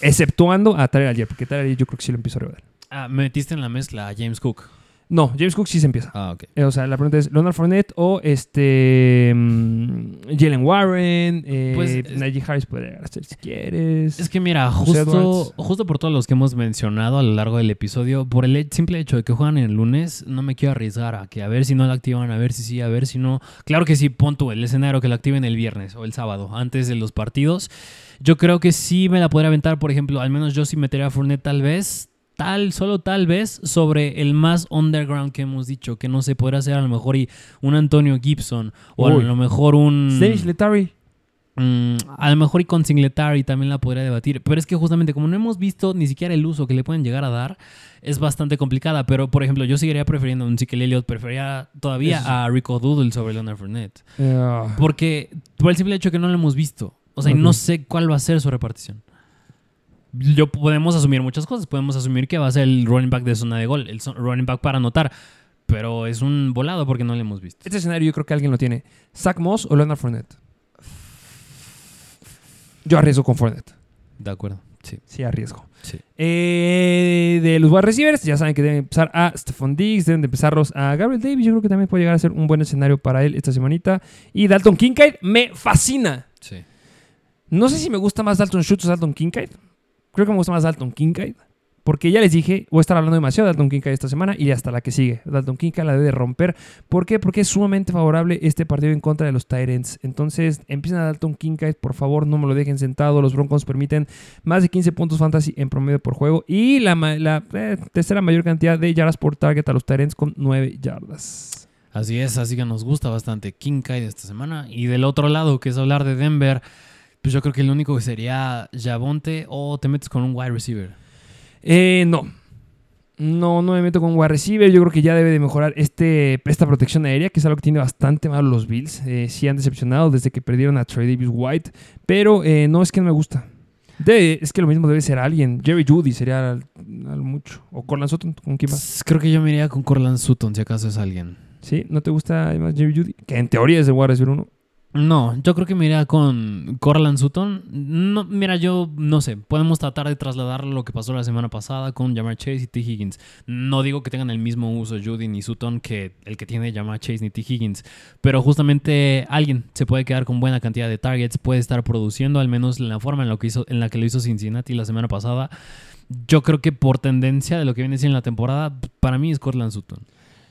Exceptuando a Tyler Algier, porque Tyler Algier yo creo que sí lo empiezo a revelar. Ah, me metiste en la mezcla a James Cook. No, James Cook sí se empieza. Ah, ok. Eh, o sea, la pregunta es Leonard Fournette o este mm, Jalen Warren, eh, Pues, es- Najee Harris puede llegar si quieres. Es que mira, justo, justo por todos los que hemos mencionado a lo largo del episodio, por el simple hecho de que juegan el lunes, no me quiero arriesgar a que a ver si no la activan, a ver si sí, a ver si no. Claro que sí, pon tú el escenario que la activen el viernes o el sábado, antes de los partidos. Yo creo que sí me la podría aventar, por ejemplo, al menos yo sí metería a Fournette tal vez, tal, solo tal vez, sobre el más underground que hemos dicho, que no se podrá hacer a lo mejor y un Antonio Gibson o Uy. a lo mejor un... Letary. Mm, a lo mejor y con Singletary también la podría debatir. Pero es que justamente como no hemos visto ni siquiera el uso que le pueden llegar a dar, es bastante complicada. Pero, por ejemplo, yo seguiría prefiriendo a un Ezekiel Elliott, preferiría todavía a Rico Doodle sobre Leonard Fournette. Eh, Porque, por el simple hecho que no lo hemos visto. O sea, y Ok. no sé cuál va a ser su repartición. Yo podemos asumir muchas cosas. Podemos asumir que va a ser el running back de zona de gol, el running back para anotar. Pero es un volado porque no lo hemos visto. este escenario yo creo que alguien lo tiene. Zach Moss o Leonard Fournette. Yo arriesgo con Fournette. De acuerdo. Sí. Sí, arriesgo. Sí. Eh, de los wide receivers, ya saben que deben empezar a Stephon Diggs, deben de empezarlos a Gabriel Davis. Yo creo que también puede llegar a ser un buen escenario para él esta semanita. Y Dalton Kincaid me fascina. Sí. No sé si me gusta más Dalton Schultz o Dalton Kincaid. Creo que me gusta más Dalton Kincaid. porque ya les dije, voy a estar hablando demasiado de Dalton Kincaid esta semana y hasta la que sigue. Dalton Kincaid la debe romper. ¿Por qué? Porque es sumamente favorable este partido en contra de los Tyrants. Entonces, empiezan a Dalton Kincaid, por favor, no me lo dejen sentado. Los Broncos permiten más de 15 puntos fantasy en promedio por juego y la, la eh, tercera mayor cantidad de yardas por target a los Tyrants con 9 yardas. Así es, así que nos gusta bastante Kincaid esta semana. Y del otro lado, que es hablar de Denver, pues yo creo que el único que sería Javonte o te metes con un wide receiver. Eh, no. No, no me meto con wide receiver. Yo creo que ya debe de mejorar este, esta protección aérea, que es algo que tiene bastante mal los Bills. Eh, sí han decepcionado desde que perdieron a Trey Davis White, pero eh, no es que no me gusta. es que lo mismo debe ser alguien. Jerry Judy sería al, mucho. O Corland Sutton, ¿con quién más? Creo que yo me iría con Corland Sutton, si acaso es alguien. ¿Sí? ¿No te gusta además Jerry Judy? Que en teoría es de wide receiver uno. No, yo creo que me iría con Corland Sutton. No, mira, yo no sé. Podemos tratar de trasladar lo que pasó la semana pasada con Jamar Chase y T. Higgins. No digo que tengan el mismo uso Judy ni Sutton que el que tiene Jamar Chase ni T. Higgins. Pero justamente alguien se puede quedar con buena cantidad de targets, puede estar produciendo, al menos en la forma en, lo que hizo, en la que lo hizo Cincinnati la semana pasada. Yo creo que por tendencia de lo que viene siendo la temporada, para mí es Corland Sutton.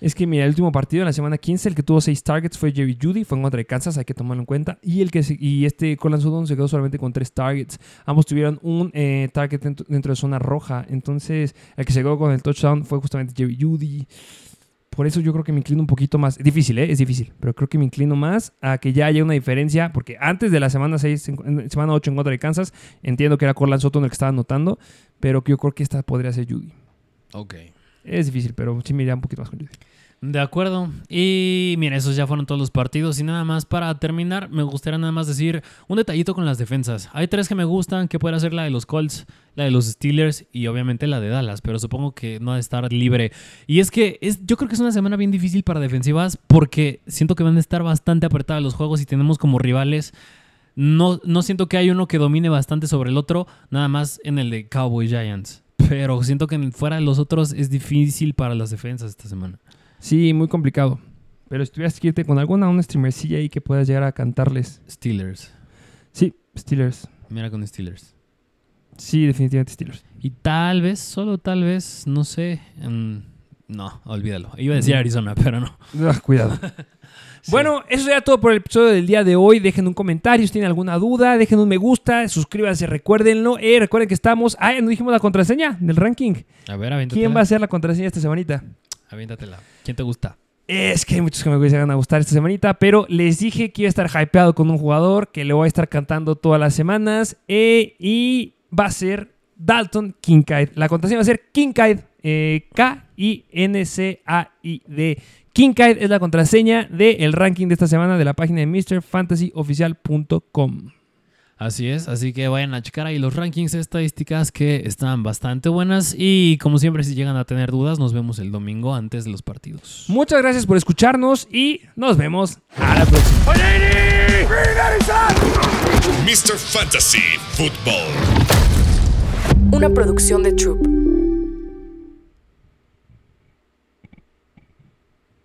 Es que, mira, el último partido en la semana 15, el que tuvo 6 targets fue Jerry Judy, fue en contra de Kansas, hay que tomarlo en cuenta. Y el que y este Colin Sutton se quedó solamente con 3 targets. Ambos tuvieron un eh, target dentro, de zona roja. Entonces, el que se quedó con el touchdown fue justamente Jerry Judy. Por eso yo creo que me inclino un poquito más. Difícil, ¿eh? Es difícil. Pero creo que me inclino más a que ya haya una diferencia. Porque antes de la semana 6, semana 8 en contra de Kansas, entiendo que era Corland Sutton el que estaba anotando. Pero yo creo que esta podría ser Judy. Ok. Es difícil, pero sí me iría un poquito más con Judy. De acuerdo. Y mira, esos ya fueron todos los partidos. Y nada más para terminar, me gustaría nada más decir un detallito con las defensas. Hay tres que me gustan, que puede ser la de los Colts, la de los Steelers y obviamente la de Dallas, pero supongo que no ha de estar libre. Y es que es, yo creo que es una semana bien difícil para defensivas porque siento que van a estar bastante apretadas los juegos y tenemos como rivales. No, no siento que hay uno que domine bastante sobre el otro, nada más en el de Cowboy Giants. Pero siento que fuera de los otros es difícil para las defensas esta semana. Sí, muy complicado. Pero si tuvieras que irte con alguna, una streamercilla ahí que puedas llegar a cantarles. Steelers. Sí, Steelers. Mira con Steelers. Sí, definitivamente Steelers. Y tal vez, solo tal vez, no sé. no, olvídalo. Iba a decir Arizona, pero no. Ah, cuidado. Bueno, eso sería todo por el episodio del día de hoy. Dejen un comentario si tienen alguna duda, dejen un me gusta, suscríbanse, recuérdenlo. Eh, recuerden que estamos. Ah, nos dijimos la contraseña del ranking. A ver, ¿Quién va a ser la contraseña esta semanita? Aviéntatela. ¿Quién te gusta? Es que hay muchos que me van a gustar esta semanita, pero les dije que iba a estar hypeado con un jugador que le voy a estar cantando todas las semanas eh, y va a ser Dalton Kincaid. La contraseña va a ser Kincaid, eh, K-I-N-C-A-I-D. Kincaid es la contraseña del ranking de esta semana de la página de MrFantasyOficial.com. Así es, así que vayan a checar ahí los rankings, estadísticas que están bastante buenas y como siempre si llegan a tener dudas nos vemos el domingo antes de los partidos. Muchas gracias por escucharnos y nos vemos a la próxima. Mr. Fantasy Football. Una producción de Troop.